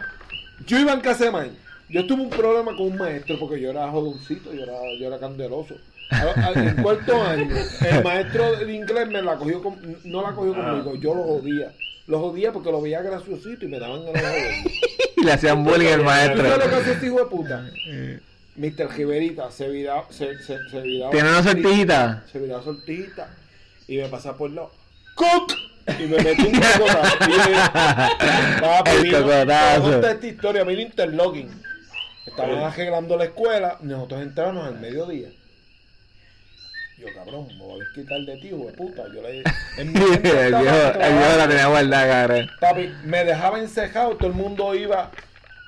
Yo iba en casa de maíz. Yo tuve un problema con un maestro porque yo era jodoncito, yo era, yo era candeloso. A- a- En cuarto año, el maestro de inglés me la cogió con- no la cogió conmigo, yo lo jodía. Lo jodía porque lo veía graciosito y me daban ganas de. Y le hacían bullying al ¿Tú sabes lo que maestro. hace este hijo de puta? Mr. Jiberita se viraba, se, se, se viraba. ¿Tiene una sortijita? Se viraba sortijita y me pasaba por el lado. ¡Cook! Y me metí un cocotazo. Papi, conté esta historia, vino interlocking. Estaban arreglando la escuela, nosotros entramos al mediodía. Yo, cabrón, me voy a desquitar de ti, de puta. Yo le en mi El viejo, la tenía guardada, cabrón. Papi, me dejaba encejado, todo el mundo iba,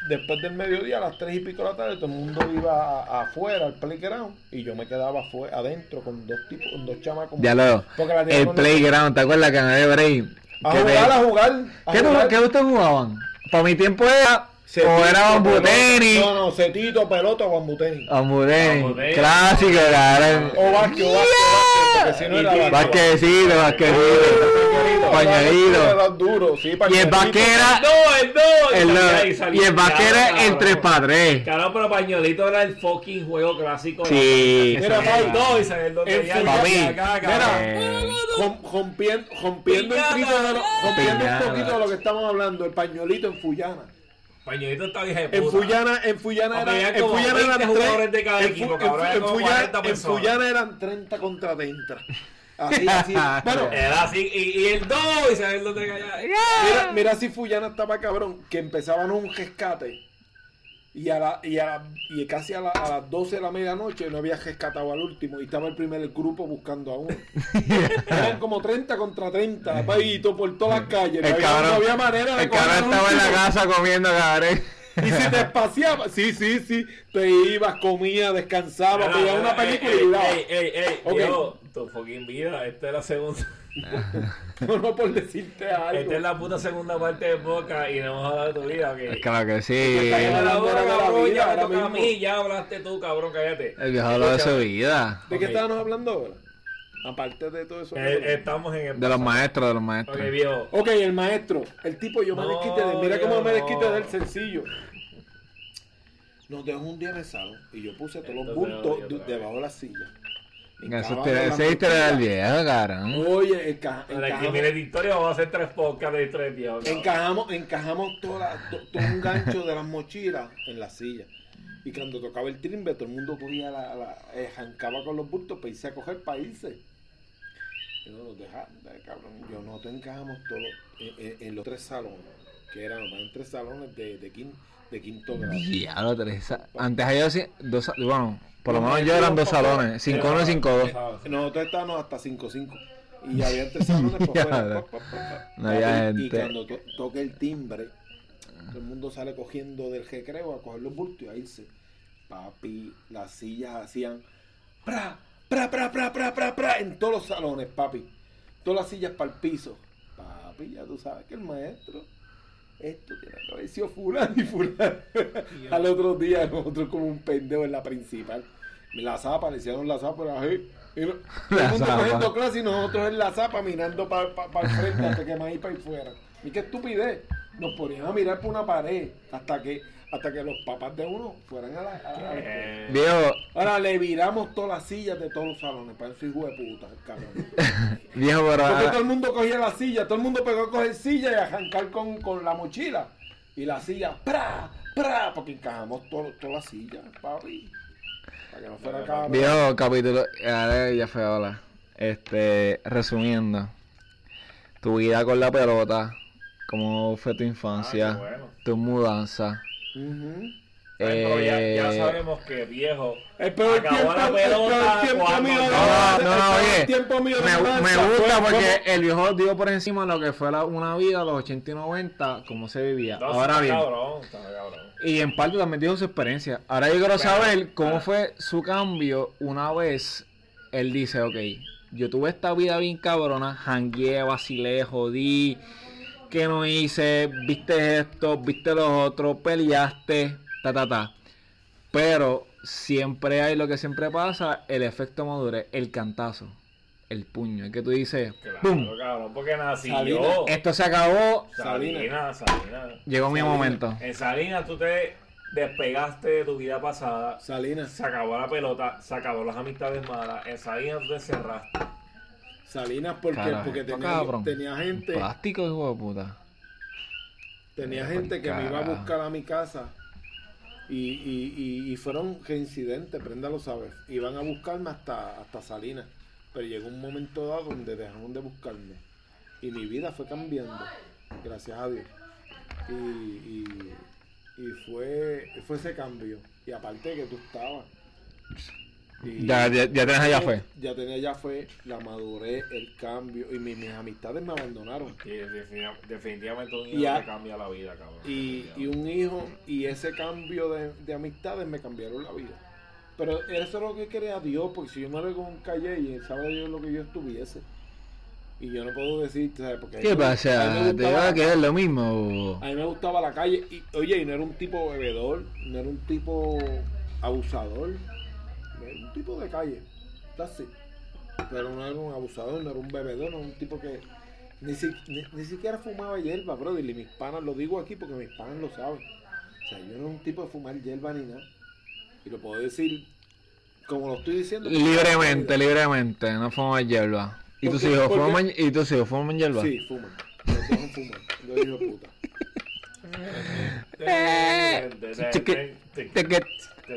después del mediodía, a las tres y pico de la tarde, todo el mundo iba a- afuera, al playground, y yo me quedaba afuera, adentro, con dos tipos, con dos chamacos. Ya lo. El playground, ¿te acuerdas que el break? A te- a jugar. a ¿Qué, jugar. ¿Qué ustedes jugaban? Para mi tiempo era. Cetito, o era tenis. No, no, cetito, pelota o. Bambú tenis. Clásico, cabrón. O básquet, o porque si no Y- era. Basquetcito, basquetito. Pañuelito. Y el pañuelito. basquet era. No, el no. el- y el basquet era cabrón. el 3x3. Claro, pero pañuelito era el fucking juego clásico. Sí. Mira, Mira, Mira, Pai, no, dónde en ya- eh, Rom- rompiendo, rompiendo, un poquito de lo, que estamos hablando, el pañuelito en Fuyana. Pañuelito está vieja de puta. En Fuyana, en Fuyana Papi, era, había en como Fuyana 20 eran jugadores de cada en equipo, en cabrón, en 40 en eran 30 contra 30. Así, así. Bueno, Era así, y, y el do, y saber dónde mira, mira si Fuyana estaba cabrón, que empezaban un rescate. Y, a la, y, a la- y casi a, la- a las 12 de la medianoche no había rescatado al último y estaba el primer grupo buscando a uno. Eran como 30 contra 30, paito por todas las calles. No El había, no cabrón, había manera de el cabrón estaba en la casa comiendo, cabrón. Y si te espaciaba, sí, sí, sí, te ibas, comías, descansabas, Mira, veías una mira, película ey, y daba. Ey, ey, ey, viejo, tu fucking vida, esta es la segunda. No, no por decirte algo. Esta es la puta segunda parte de Boca y no hemos hablado de tu vida, ¿ok? Claro que sí. Está la boca, de la cabrón, ya me ahora toca a mí, ya hablaste tú, cabrón, cállate. El viejo habló de su vida. ¿De qué Ok. estábamos hablando ahora? Aparte de todo eso. Eh, estamos en el De los maestros, de los Ok, maestros. viejo. Ok, el maestro. El tipo, yo me No, desquite de él. Mira cómo me desquite no. de él sencillo. Nos dejó un día en el salón y yo puse todos los bultos debajo de la silla. Eso te- ese historia del mochila. viejo, cabrón. Oye, enca- Para encajamos, historia, vamos a hacer tres podcasts de tres viejos. cabrón. encajamos, encajamos toda la- to- todo un gancho de las mochilas en la silla. Y cuando tocaba el timbre, todo el mundo cogía la, la eh, jancaba con los bultos para irse a coger para irse. Y no nos dejaron, eh, cabrón. Yo nosotros encajamos todos en, en- en los tres salones, que eran eran tres salones de, de, quin- de quinto grado. Diablo, Teresa. Antes había dos, bueno, por lo menos yo eran dos salones, papá, 5-1 y 5-2. ¿sabes? Nosotros estábamos hasta 5-5. Y había tres salones por fuera. no. había Papi, Y gente. cuando to- toque el timbre, todo el mundo sale cogiendo del recreo a coger los bultos y a irse. Papi, las sillas hacían pra, pra, pra, pra, pra, pra, pra, en todos los salones, papi. Todas las sillas para el piso. Papi, ya tú sabes que el maestro, esto tiene que haber sido fulano y fulano. Al otro día nosotros como un pendejo en la principal. La zapa, le hicieron la zapa, era así. Y no- todo La el mundo cogiendo clase y nosotros en la zapa mirando para el frente hasta que más ir para fuera. Y qué estupidez. Nos ponían a mirar por una pared hasta que hasta que los papás de uno fueran a la... a Viejo, Ahora le viramos todas las sillas de todos los salones. Para eso hijo de puta, cabrón. viejo, pero Porque todo el mundo cogía la silla, todo el mundo pegó a coger silla y a arrancar con, con la mochila. Y la silla, ¡pra! ¡pra! Porque encajamos todas las sillas, papi. Para que no fuera cabrón. viejo capítulo, ya fue ahora. Este, resumiendo, tu vida con la pelota, cómo fue tu infancia, Ah, qué bueno. tu mudanza. Pero ya, ya eh, sabemos que viejo. El peor acabó tiempo, la el peor pelota tiempo cuando- mío de No, no, el no, peor oye, tiempo mío de Me, gusta porque el viejo dio por encima lo que fue la- una vida, los 80 y 90, cómo se vivía. No, Ahora está bien, Cabrón, está cabrón. y en parte también dijo su experiencia. Ahora yo quiero Pero- saber cómo ah. fue su cambio una vez él dice, ok, yo tuve esta vida bien cabrona, jangueé, vacilé, jodí, que no hice, viste esto, viste lo otro, peleaste, ta, ta, ta. Pero siempre hay lo que siempre pasa, el efecto madurez, el cantazo, el puño, el que tú dices, Claro, ¡pum! cabrón, porque nació. Esto se acabó, Salinas, Salinas. llegó mi momento. En Salinas tú te despegaste de tu vida pasada. Salinas, Se acabó la pelota, se acabó las amistades malas. En Salinas tú te encerraste. Salinas porque, Carajo, porque tenía, tenía gente, Plástico, hijo de puta. tenía gente que me iba a buscar a mi casa y, y, y, y fueron reincidentes, Prenda lo sabe. Iban a buscarme hasta, hasta Salinas, pero llegó un momento dado donde dejaron de buscarme y mi vida fue cambiando, gracias a Dios. Y, y, y fue, fue ese cambio. Y aparte que tú estabas. Y- Ya, ya, ya tenés allá fue. Ya tenía ya fue la madurez, el cambio. Y mi- mis amistades me abandonaron. Sí, definitiva- definitivamente un Y hijo te cambia la vida, cabrón. Y, y un hijo y ese cambio de, de amistades me cambiaron la vida. Pero eso es lo que quería Dios, porque si yo me lo con calle y sabe Dios lo que yo estuviese. Y yo no puedo decir, ¿sabes? Porque ¿Qué pasa? ¿Te iba a quedar lo mismo? A mí me gustaba la calle. Y, oye, y no era un tipo bebedor, no era un tipo abusador. Era un tipo de calle. That's it. Pero no era un abusador, no era un bebedor, no era un tipo que ni, si- ni, ni siquiera fumaba hierba, brother. Y mis panas, lo digo aquí porque mis panas lo saben. O sea, yo no era un tipo de fumar hierba ni nada. Y lo puedo decir como lo estoy diciendo. Libremente, libremente, no fumas hierba. ¿Y tus hijos fuman, y tus hijos fuman hierba? Sí, fuman. Los dos fuman. Los hijos puta.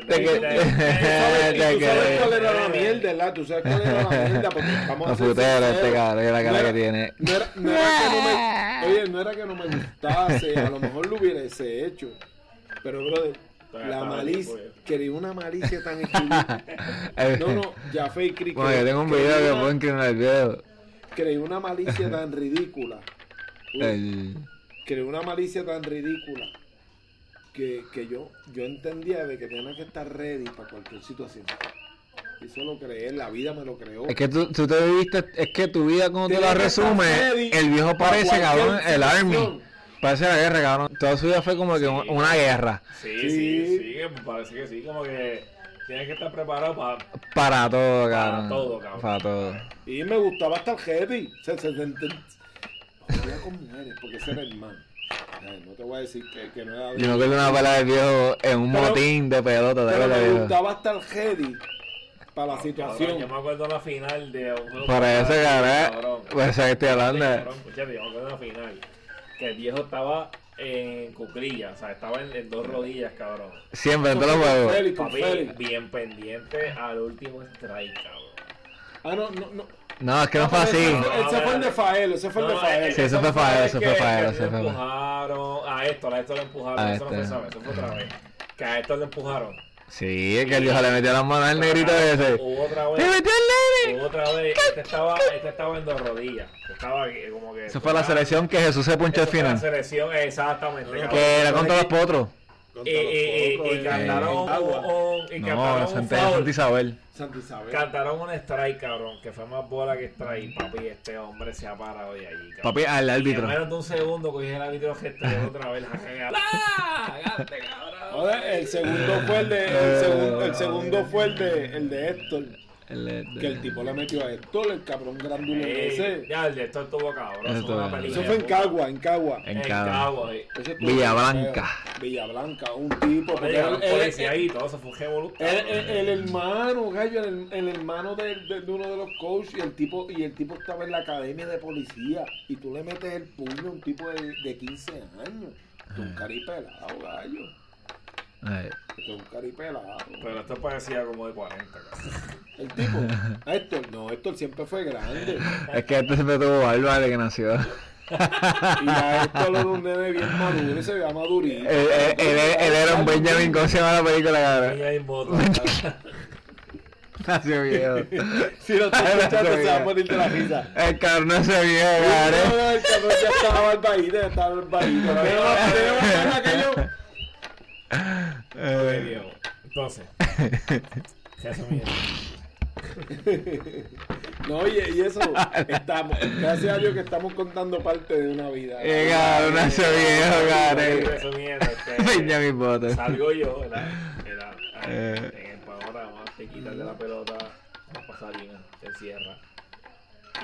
Te que- te que- ¿Tú sabes, y te tú sabes que- cuál era la mierda, ¿verdad? Tú sabes cuál era la mierda, porque vamos a La ser putera este cara, la cara No era- que tiene. No era, no era que no me, oye, no era que no me gustase, a lo mejor lo hubiese hecho, pero brother, la estaba malicia, tipo, quería una malicia tan ridícula. No, no, ya fe y cri- Bueno, yo tengo un creí video que una- pueden inclinar el video. creí una malicia tan ridícula. Creé una malicia tan ridícula que, que yo, yo entendía de que tenía que estar ready para cualquier situación. Y eso lo creé, la vida me lo creó. Es que tú, tú te viviste, es que tu vida como tú Tenía la resumes, el viejo para parece, cabrón, el army. Parece la guerra, cabrón. Toda su vida fue como que Sí, un- una guerra. Sí, Sí. sí, sí, que parece que sí, como que tienes que estar preparado para... Para todo, Para cabrón. todo, cabrón. Para todo. Y me gustaba estar heavy. Se, se, se, se- con mujeres, porque ese era el man. No te voy a decir que, que no era de- Yo no quiero una palabra del viejo en un Pero- motín de pelota, de Pero me viejo. gustaba estar heavy para la Cabrón, situación. yo me acuerdo la final de un juego Por eso, cabrón. cabrón. Por eso que estoy hablando. Cabrón, escúchate, yo me acuerdo la final. Que el viejo estaba en cuclilla, o sea, estaba en, en dos rodillas, cabrón. Siempre en todos los juegos. Papi, bien pendiente al último strike, cabrón. Ah, no, no, no. No, es que no fue así. Ese, ese fue el de Fael, ese fue el de No, Fael. eh, Sí, eso fue Fael, eso que- fue Fael, que eso le fue Fael. empujaron a esto, a esto le empujaron, A eso no fue vez, eso fue otra vez. Que a esto le empujaron. Sí, es que el viejo le metió las manos al negrito ese. Hubo otra ¡Le vez, metió el hubo otra vez, este estaba, este estaba en dos rodillas. Estaba como que. Esa fue la selección que Jesús se ponchó al fue La final. selección, exactamente. Que era contra los potros. Contra Y, los y, y, potros y en- cantaron un, y No, Santa, Isabel. Santa Isabel. Cantaron un strike, cabrón, que fue más bola que strike. Papi, este hombre se ha parado de allí, cabrón. Papi, al Y árbitro. menos de un segundo cogí el árbitro que otra vez. ¡Ah! ¡Gante, cabrón! Joder, el segundo fue el de, el segundo, el segundo fue el de, el de Héctor. El- Que el tipo le metió a Héctor, el cabrón grandulo Ey, ese. ya, el de esto estuvo cabrón. Eso Esto- fue una. Eso fue en Cagua, en Cagua. En En Cagua. Cagua, sí. Ese estuvo Villa bien Blanca. feo. Villa Blanca, un tipo. Porque él- policía y todo, eso fue un. El, el- el hermano, gallo, el, el hermano de, de- de uno de los coaches y el tipo y el tipo estaba en la academia de policía y tú le metes el puño a un tipo de, de 15 años. Un caripelado, gallo. Ay. Un caripelado. Pero esto parecía como de 40, cabrón. El tipo, Héctor, no, Héctor siempre fue grande. Es que este siempre tuvo barba desde que nació. Y a Héctor lo de un nene bien maduro y se veía madurito. Él, él- él- él era un Benjamin, ¿cómo se llama la película, bota. Nació viejo. Si lo estás escuchando se va a morir de la risa. El cabrón no se vio, No, cabrón. no, el cabrón ya estaba barbadito, ya estaba barbadito. Tenemos, tenemos aquello. Entonces, resumiendo. No, y, y eso, estamos, gracias a Dios que estamos contando parte de una vida. Eh, viejo, cabrón. Resumiendo, salgo yo, ¿verdad? Era, Eh. en el panorama, te quitas de la pelota, vas para Salinas, te encierra.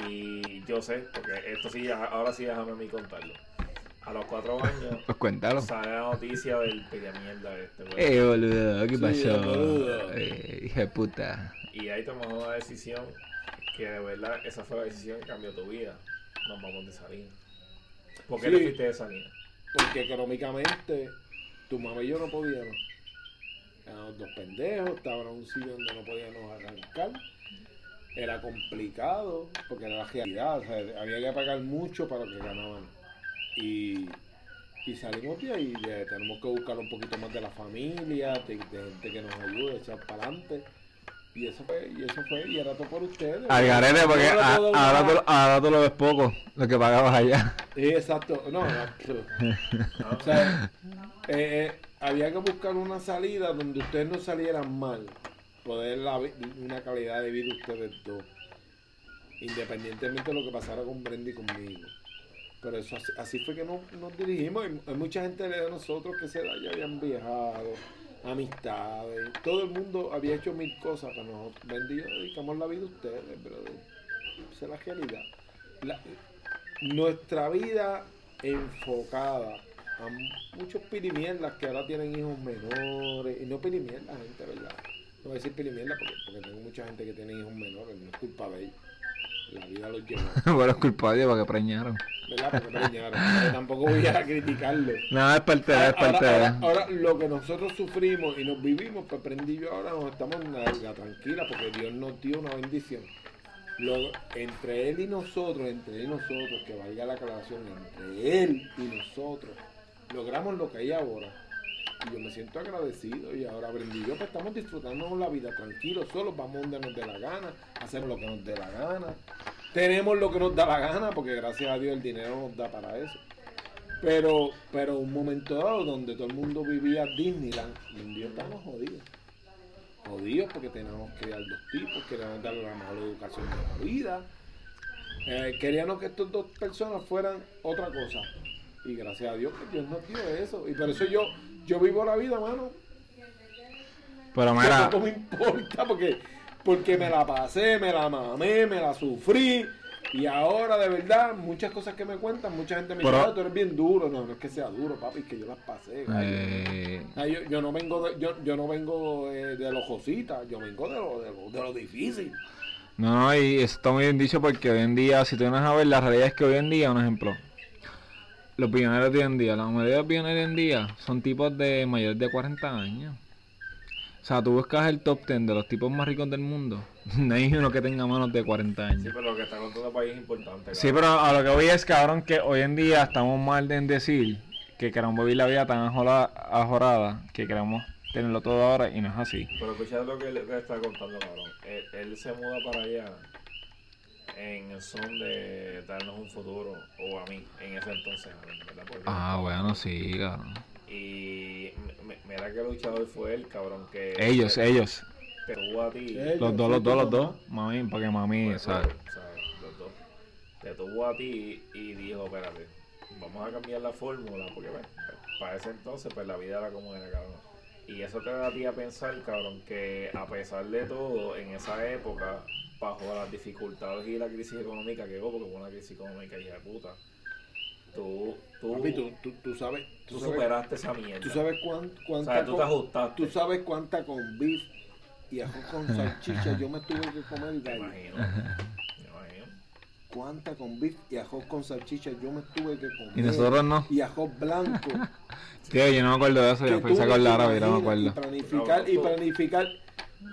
Y yo sé, porque esto sí, ahora sí déjame a mí contarlo. A los cuatro años Pues cuéntalo. sale la noticia del pilla mierda este, güey. Eh, boludo, ¿qué Sí, pasó? boludo. Eh, hija de puta. Y ahí tomamos una decisión que de verdad esa fue la decisión que cambió tu vida. Nos vamos de Salinas. ¿Por qué Sí. te fuiste de Salinas? Porque económicamente tu mamá y yo no podíamos. Éramos dos pendejos, estábamos en un sitio donde no podíamos arrancar. Era complicado, porque era la realidad. o sea, había que pagar mucho para lo que ganaban. Y, y salimos de ahí. de- tenemos que buscar un poquito más de la familia, de, de gente que nos ayude, echar para adelante. Y eso fue, y eso fue, y era todo por ustedes. Al garete, porque a- ahora, tú, ahora tú lo ves poco, lo que pagabas allá. Sí, exacto. No, no. O sea, eh, eh, había que buscar una salida donde ustedes no salieran mal. Poder la, una calidad de vida ustedes dos. Independientemente de lo que pasara con Brenda y conmigo. Pero eso así, fue que nos, nos dirigimos. Hay, mucha gente de nosotros que se ya habían viajado, amistades. Todo el mundo había hecho mil cosas para nosotros. Yo dedicamos la vida a ustedes, brother. Esa es la realidad. Nuestra vida enfocada a muchos pirimierdas que ahora tienen hijos menores, y no pirimierdas, gente, ¿verdad? No voy a decir pirimierdas porque, porque tengo mucha gente que tiene hijos menores, no es culpa de ellos. La vida los llevó, bueno, es culpa de Dios porque preñaron. Tampoco voy a criticarlo. Nada, es parte de, es parte Ahora, de. ahora- ahora lo que nosotros sufrimos y nos vivimos, pues prendí yo ahora nos estamos en la, la tranquila porque Dios nos dio una bendición. Lo- entre Él y nosotros, entre Él y nosotros, que valga la aclaración, entre Él y nosotros, logramos lo que hay ahora. Y yo me siento agradecido y ahora aprendí yo, pues estamos disfrutando la vida tranquilos, solos, vamos donde nos dé la gana, hacemos lo que nos dé la gana. Tenemos lo que nos da la gana, porque gracias a Dios el dinero nos da para eso. Pero, pero un momento dado donde todo el mundo vivía Disneyland, un día estábamos jodidos. Jodidos porque teníamos que criar dos tipos, queríamos darle la mejor educación de la vida. Eh, queríamos que estas dos personas fueran otra cosa. Y gracias a Dios que Dios nos dio eso. Y por eso yo, yo vivo la vida, mano. Pero mira, No me importa porque, porque me la pasé, me la mamé, me la sufrí. Y ahora, de verdad, muchas cosas que me cuentan, mucha gente me dice, "Ah, tú eres bien duro. No, no es que sea duro, papi, es que yo las pasé. eh, yo, yo no vengo de, yo, yo no vengo eh, de los cositas, yo vengo de lo, de lo, de lo difícil. no, no, y eso está muy bien dicho porque hoy en día, si tú vienes a ver, la realidad es que hoy en día, un ejemplo, los billonarios de hoy en día, la mayoría de los billonarios hoy en día son tipos de mayores de 40 años. O sea, tú buscas el top 10 de los tipos más ricos del mundo, no hay uno que tenga menos de 40 Sí, años. pero lo que está contando el país es importante. Sí, pero a lo que voy es, cabrón, que hoy en día estamos mal en decir que queremos vivir la vida tan ajorada que queremos tenerlo todo ahora y no es así. Pero escucha lo que él le está contando, cabrón. Él, él se muda para allá en el son de darnos un futuro, o a mí, en ese entonces, ¿verdad? Porque- Ah, bueno, sí, cabrón. Y m- m- mira que luchador fue él, cabrón, que... Ellos, te, ellos. Te tuvo a ti. Ellos. Los dos, los dos, los dos. Mami, porque mami, Pues, ¿sabes? pues, ¿sabes? Los dos. Te tuvo a ti y dijo, espérate, vamos a cambiar la fórmula, porque bueno, para ese entonces pues la vida era como era, cabrón. Y eso te da a ti a pensar, cabrón, que a pesar de todo, en esa época, bajo las dificultades y la crisis económica que hubo, porque fue una crisis económica hija de puta, tú, tú, Papi, tú, tú, tú sabes, tú tú sabes, superaste esa mierda. tú sabes cuán- o cuánta sea, tú te ajustaste. tú sabes cuánta con beef y arroz con salchicha yo me tuve que comer gallo. imagino. Me imagino. cuánta con beef y ajos con salchicha yo me tuve que comer. Y nosotros no. Y ajos blanco. Tío, yo no me acuerdo de eso, yo tú pensé con la árabe, no me imaginas, Y acuerdo. planificar, y planificar,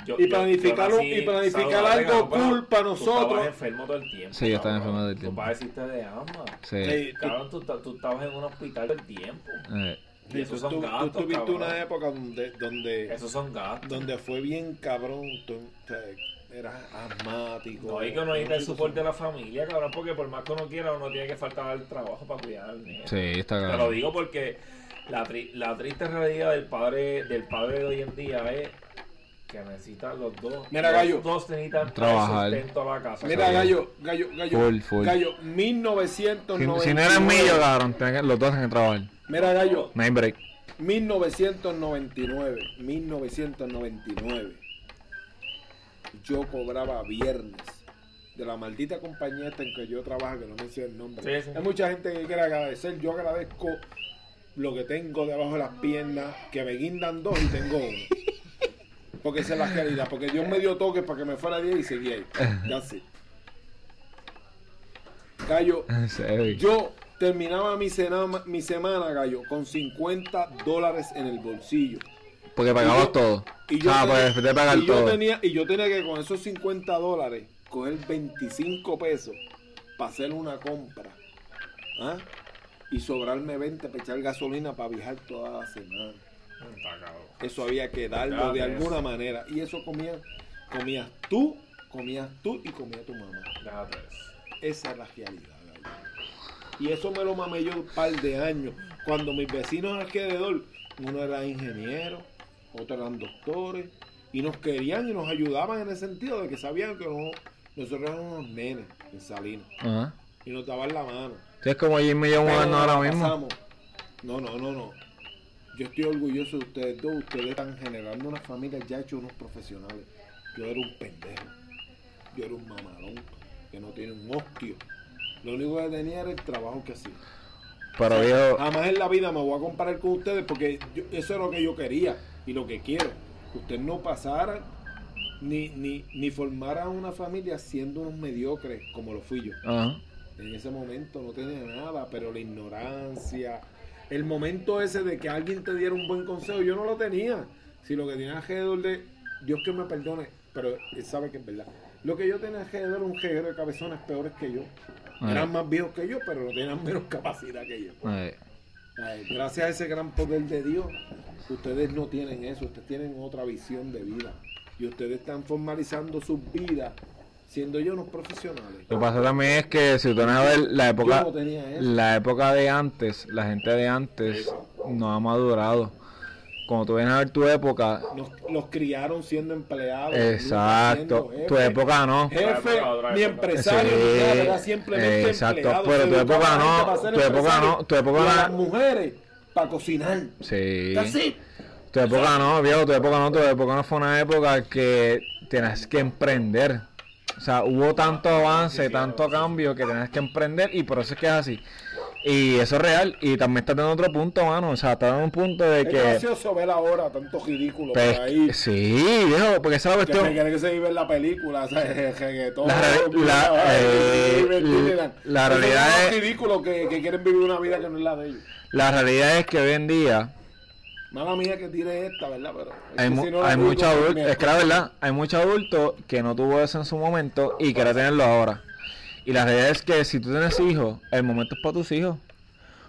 Yo- y yo- planificar yo un- y planificar algo cabrón, cool para Tú nosotros. estabas enfermo todo el tiempo. Sí, yo estaba enfermo todo el tiempo. Tu padre hiciste de asma. Sí. tú- Cabrón, tú, ta- tú estabas en un hospital todo el tiempo. Eh, Y tú, esos son tú- tú gastos, tuviste cabrón. una época donde, donde, Esos son gastos. donde fue bien cabrón, tú, eras asmático. No hay que no necesita el soporte de la familia, cabrón, porque por más que uno quiera, uno tiene que faltar al trabajo para cuidar al sí, está Te lo claro. digo porque la, tri- la triste realidad del padre del padre de hoy en día es que necesitan los dos. Mira, los Gallo. dos necesitan Trabajar. sustento a la casa. Mira, Sí. gallo, gallo, gallo, Full, full. gallo, Si, 1999. si no eres millo, cabrón, los dos tienen que trabajar. Mira, gallo, hay break. 1999, 1999. Yo cobraba viernes de la maldita compañía esta en que yo trabajo, que no me sé el nombre. Sí, sí. Hay mucha gente que quiere agradecer. Yo agradezco lo que tengo debajo de las piernas, que me guindan dos y tengo uno. Porque esa es la realidad. Porque Dios me dio toques para que me fuera 10 y seguí ahí. Ya sé. Gallo, yo terminaba mi, cena- mi semana, gallo, con 50 dólares en el bolsillo. Porque pagabas yo- todo. Y yo, ah, tenía, pues pagar y yo todo. tenía y yo tenía que con esos 50 dólares coger 25 pesos para hacer una compra. ¿ah? Y sobrarme 20 para echar gasolina para viajar toda la semana. Eso había que darlo de alguna manera. Y eso comía, comías tú, comías tú y comía tu mamá. Esa es la realidad. Y eso me lo mamé yo un par de años. Cuando mis vecinos alrededor, uno era ingeniero, otros eran doctores, y nos querían y nos ayudaban en el sentido de que sabían que no- nosotros éramos unos nenes en Salinas. Y nos daban la mano. Sí, es como Jimmy y yo ahora mismo. No, no, no, no. Yo estoy orgulloso de ustedes dos. Ustedes están generando una familia ya hecho unos profesionales. Yo era un pendejo. Yo era un mamalón que no tiene un hostio. Lo único que tenía era el trabajo que hacía. Pero Jamás en la vida me voy a comparar con ustedes porque yo- eso es lo que yo quería y lo que quiero. Que ustedes no pasaran ni, ni, ni formaran una familia siendo unos mediocres como lo fui yo. En ese momento no tenía nada, pero la ignorancia, el momento ese de que alguien te diera un buen consejo, yo no lo tenía. Si lo que tenía alrededor de, Dios que me perdone, pero él sabe que es verdad. Lo que yo tenía alrededor era un jeguero de cabezones peores que yo. Ay. Eran más viejos que yo, pero no tenían menos capacidad que yo. Ay, Ay, gracias a ese gran poder de Dios, ustedes no tienen eso, ustedes tienen otra visión de vida. Y ustedes están formalizando sus vidas siendo yo unos profesionales. Lo que pasa también es que si tú vas a ver la época, no la época de antes, la gente de antes no ha madurado. Cuando tú vienes a ver tu época, los criaron siendo empleados. exacto, tu época no. Jefe, ni empresario, Sí, ni nada, era simplemente exacto, empleado. pero tu época no, tu época no, tu época no. las mujeres para cocinar. Sí. Así. Tu época no, viejo, tu época no, tu época no fue una época que tenías que emprender. O sea, hubo tanto avance, tanto cambio que tenías que emprender y por eso es que es así. Y eso es real. Y también está dando otro punto, mano. O sea, está dando un punto de Es que... gracioso ver ahora tanto ridículo pues, por ahí. sí, viejo, porque esa es la Que cuestión. quiere que se vive en la película, o sea, el reggaetón. La la- eh, la realidad es es- ridículo que, que quieren vivir una vida que no es la de ellos. La realidad es que hoy en día Mala mía que tire esta, ¿verdad? Pero es hay, que mu- si no hay muchos adultos, es que la verdad, hay muchos adultos que no tuvo eso en su momento y quiere tenerlo ahora. Y la realidad es que si tú tienes hijos, el momento es para tus hijos.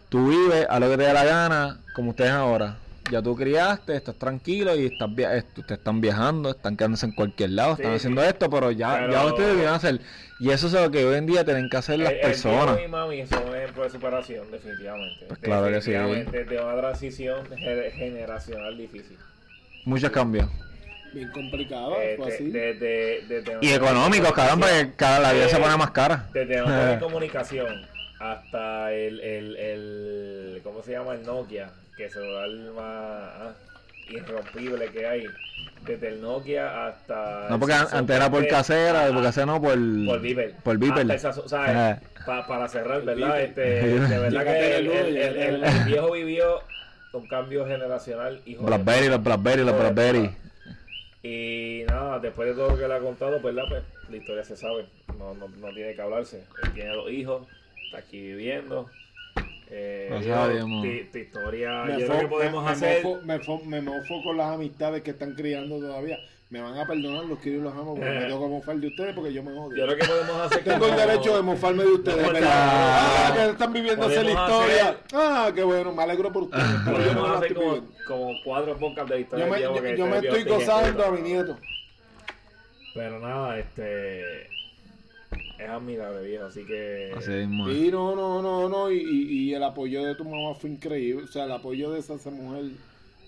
Tú vives a lo que te dé la gana, como ustedes ahora. Ya tú criaste, estás tranquilo y estás via- est- ustedes están viajando, están quedándose en cualquier lado, están Sí, haciendo sí. esto, pero ya, Pero- ya ustedes a hacer. Y eso es lo que hoy en día tienen que hacer las El- el personas. viejo y mami son un ejemplo de superación, definitivamente. Pues claro que sí. Definitivamente, De una transición ge- generacional difícil. Muchos cambios. Bien complicado, Eh, fue de- así. de- de- Y económicos, caramba, que cada la vida se Eh, pone más cara. Desde una telecomunicación hasta el, el, el, ¿cómo se llama? El Nokia, que es el celular más irrompible que hay. Desde el Nokia hasta... No, porque antes era por casera, ah, por casera no, por... por Viper. Por Viper. Hasta el Samsung, o sea, Ajá. pa- para cerrar, ¿verdad? Este, de verdad que el el, el- uno, el- el- llega el viejo vivió un cambio generacional. Hijo de Blackberry, los Blackberry, los Blackberry. Y nada, después de todo lo que le ha contado, pues la, pues, la historia se sabe. No, no, no tiene que hablarse. Él tiene dos hijos, está aquí viviendo. Eh, Gracias yo- a Dios, mo. tu, tu historia, Me yo fo- creo que podemos me- me hacer. mofo- me, fo- me mofo con las amistades que están criando todavía. Me van a perdonar, los quiero y los amo, porque Eh. me tengo que mofar de ustedes porque yo me Yo odio. creo que podemos hacer. Tengo el como- derecho de mofarme de ustedes, No, ¿verdad? ah, Ah, que están viviendo esa historia. hacer- Ah, qué bueno, me alegro por ustedes. Pero yo no hacer estoy como, viviendo. como cuatro podcasts de historia Yo me, yo- yo este me estoy gozando a mi nieto. Pero nada, este. Es admirable, viejo, así que. Así mismo. Sí, no, no, no, no. Y, y, y el apoyo de tu mamá fue increíble. O sea, el apoyo de esa, esa mujer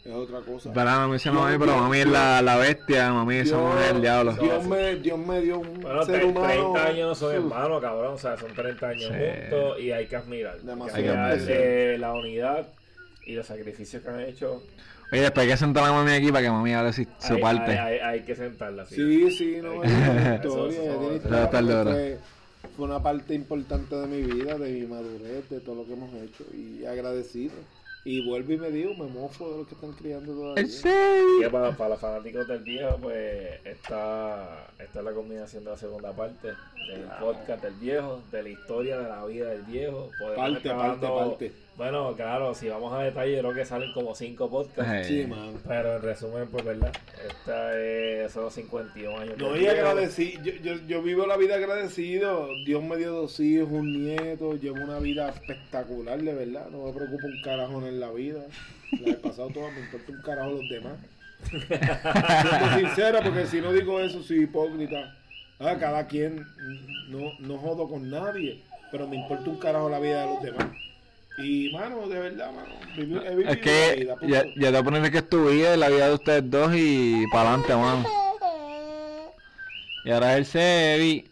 es otra cosa. Pero mami dice mami, Dios, pero mami es la, la bestia, mami esa mujer, el diablo. Dios me, Dios me dio un Bueno, ser tre- humano. 30 años no son hermanos, cabrón. O sea, son 30 años Sí. juntos y hay que admirar. Demasiado Hay que admirar eh, la unidad y los sacrificios que han hecho. Oye, después hay que sentar a la mami aquí para que mami hable su, su hay, parte. Hay, hay- hay que sentarla así. Sí, sí, no, es una historia, eso historia está fue, fue una parte importante de mi vida, de mi madurez, de todo lo que hemos hecho y agradecido. Y vuelvo y me digo, me mofo de lo que están criando todavía. ¿En serio? Que para, para los fanáticos del viejo, pues esta, esta es la combinación de la segunda parte del podcast del viejo, de la historia de la vida del viejo. Podemos Parte, parte, parte. Bueno, claro, si vamos a detalle, creo que salen como cinco podcasts. Sí, Hey. man. Pero en resumen, pues verdad, esta es, son los 51 años. No, y agradecido, yo, yo, yo vivo la vida agradecido. Dios me dio dos hijos, un nieto, llevo una vida espectacular, de verdad. No me preocupa un carajo en la vida. La he pasado toda, me importa un carajo los demás. Siendo sincero, porque si no digo eso, soy hipócrita. Ah, cada quien, no, no jodo con nadie, pero me importa un carajo la vida de los demás. Y, mano, de verdad, mano, viví- he vivido Es que vida. ya, ya te voy a poner que es tu vida, la vida de ustedes dos y para adelante, mano. Y ahora el Sebi,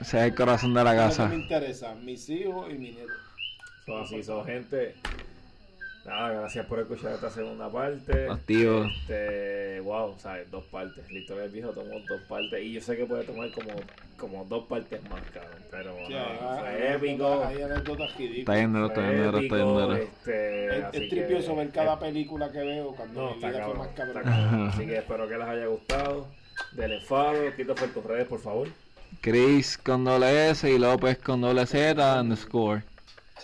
ese es el corazón de la Lo que casa. me interesa, mis hijos y mi nieto. Son así, son gente. Nada, gracias por escuchar esta segunda parte. Activo. Este, wow, sabes, dos partes. La historia del viejo tomó dos partes. Y yo sé que puede tomar como, como dos partes más, cabrón. Pero Sí, fue hay épico. anécdotas- Hay anécdotas Está yendo, está Fue yendo, está yendo. este, Es, tripioso que- ver cada película que veo cuando No, mi está vida fue cabrón. más está cabrón. cabrón. Así que espero que les haya gustado. Denle follow, quito por tus redes, por favor. Chris con doble S y López con doble Z underscore.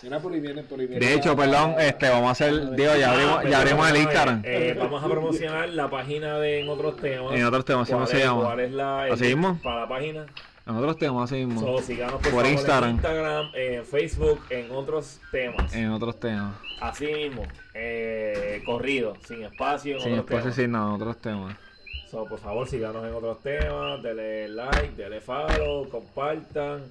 Mira, por ahí viene, por ahí viene. De hecho, perdón, este, vamos a hacer, digo, ya abrimos, ya abrimos el Instagram. Eh, vamos a promocionar la página de En Otros Temas. En Otros Temas, ¿cómo ¿Cuál se llama? ¿Cuál es la, el ¿Así mismo? Para la página. En otros temas, así mismo. So, síganos por, Por favor, Instagram. en Instagram, en Facebook, en Otros Temas. En otros temas. Así mismo, eh, corrido, sin espacio, en Sin Otros Temas. decir no, en otros temas. So, por favor, síganos en Otros Temas, denle like, denle follow, compartan.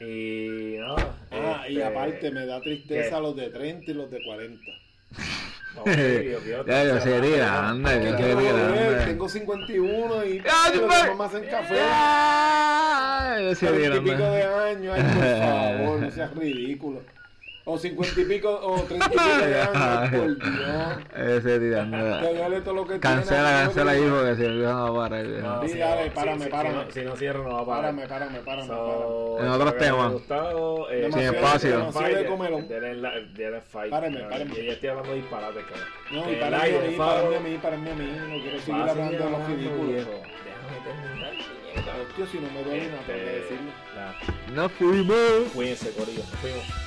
Y nada. Ah, y este, aparte me da tristeza ¿qué? los de 30 y los de 40. vamos a ver, yo quiero Ya, yo estar se cerrando, tirando, ya. que Tengo, se tirando. tengo 51 y los demás me hacen café. Yo se 30 y pico tirando. de años, ay, por favor, no seas ridículo. O 50 y pico, o 30 y pico de años, ay, por Dios. Ese tirando. Que dale todo lo que Cancela, tiene, cancela amigo. porque si el viejo no para. el viejo. No, Sí, si dale, no- párame, si- párame. Si no, si no cierro, no va a parar. Párame, párame, párame, párame. So, En otros que temas. gustado, eh, Sin espacio. denle comelón. denle fight. Párame, Yo- párame. Yo ya estoy hablando de disparate, cabrón. No, y para mí, para mí, a mí, para mí, a mí, no quiero seguir hablando de los ridículos. Hostia, si no me duele nada, tengo que Este, decirlo. No fuimos. Cuídense, corillo. Fuimos.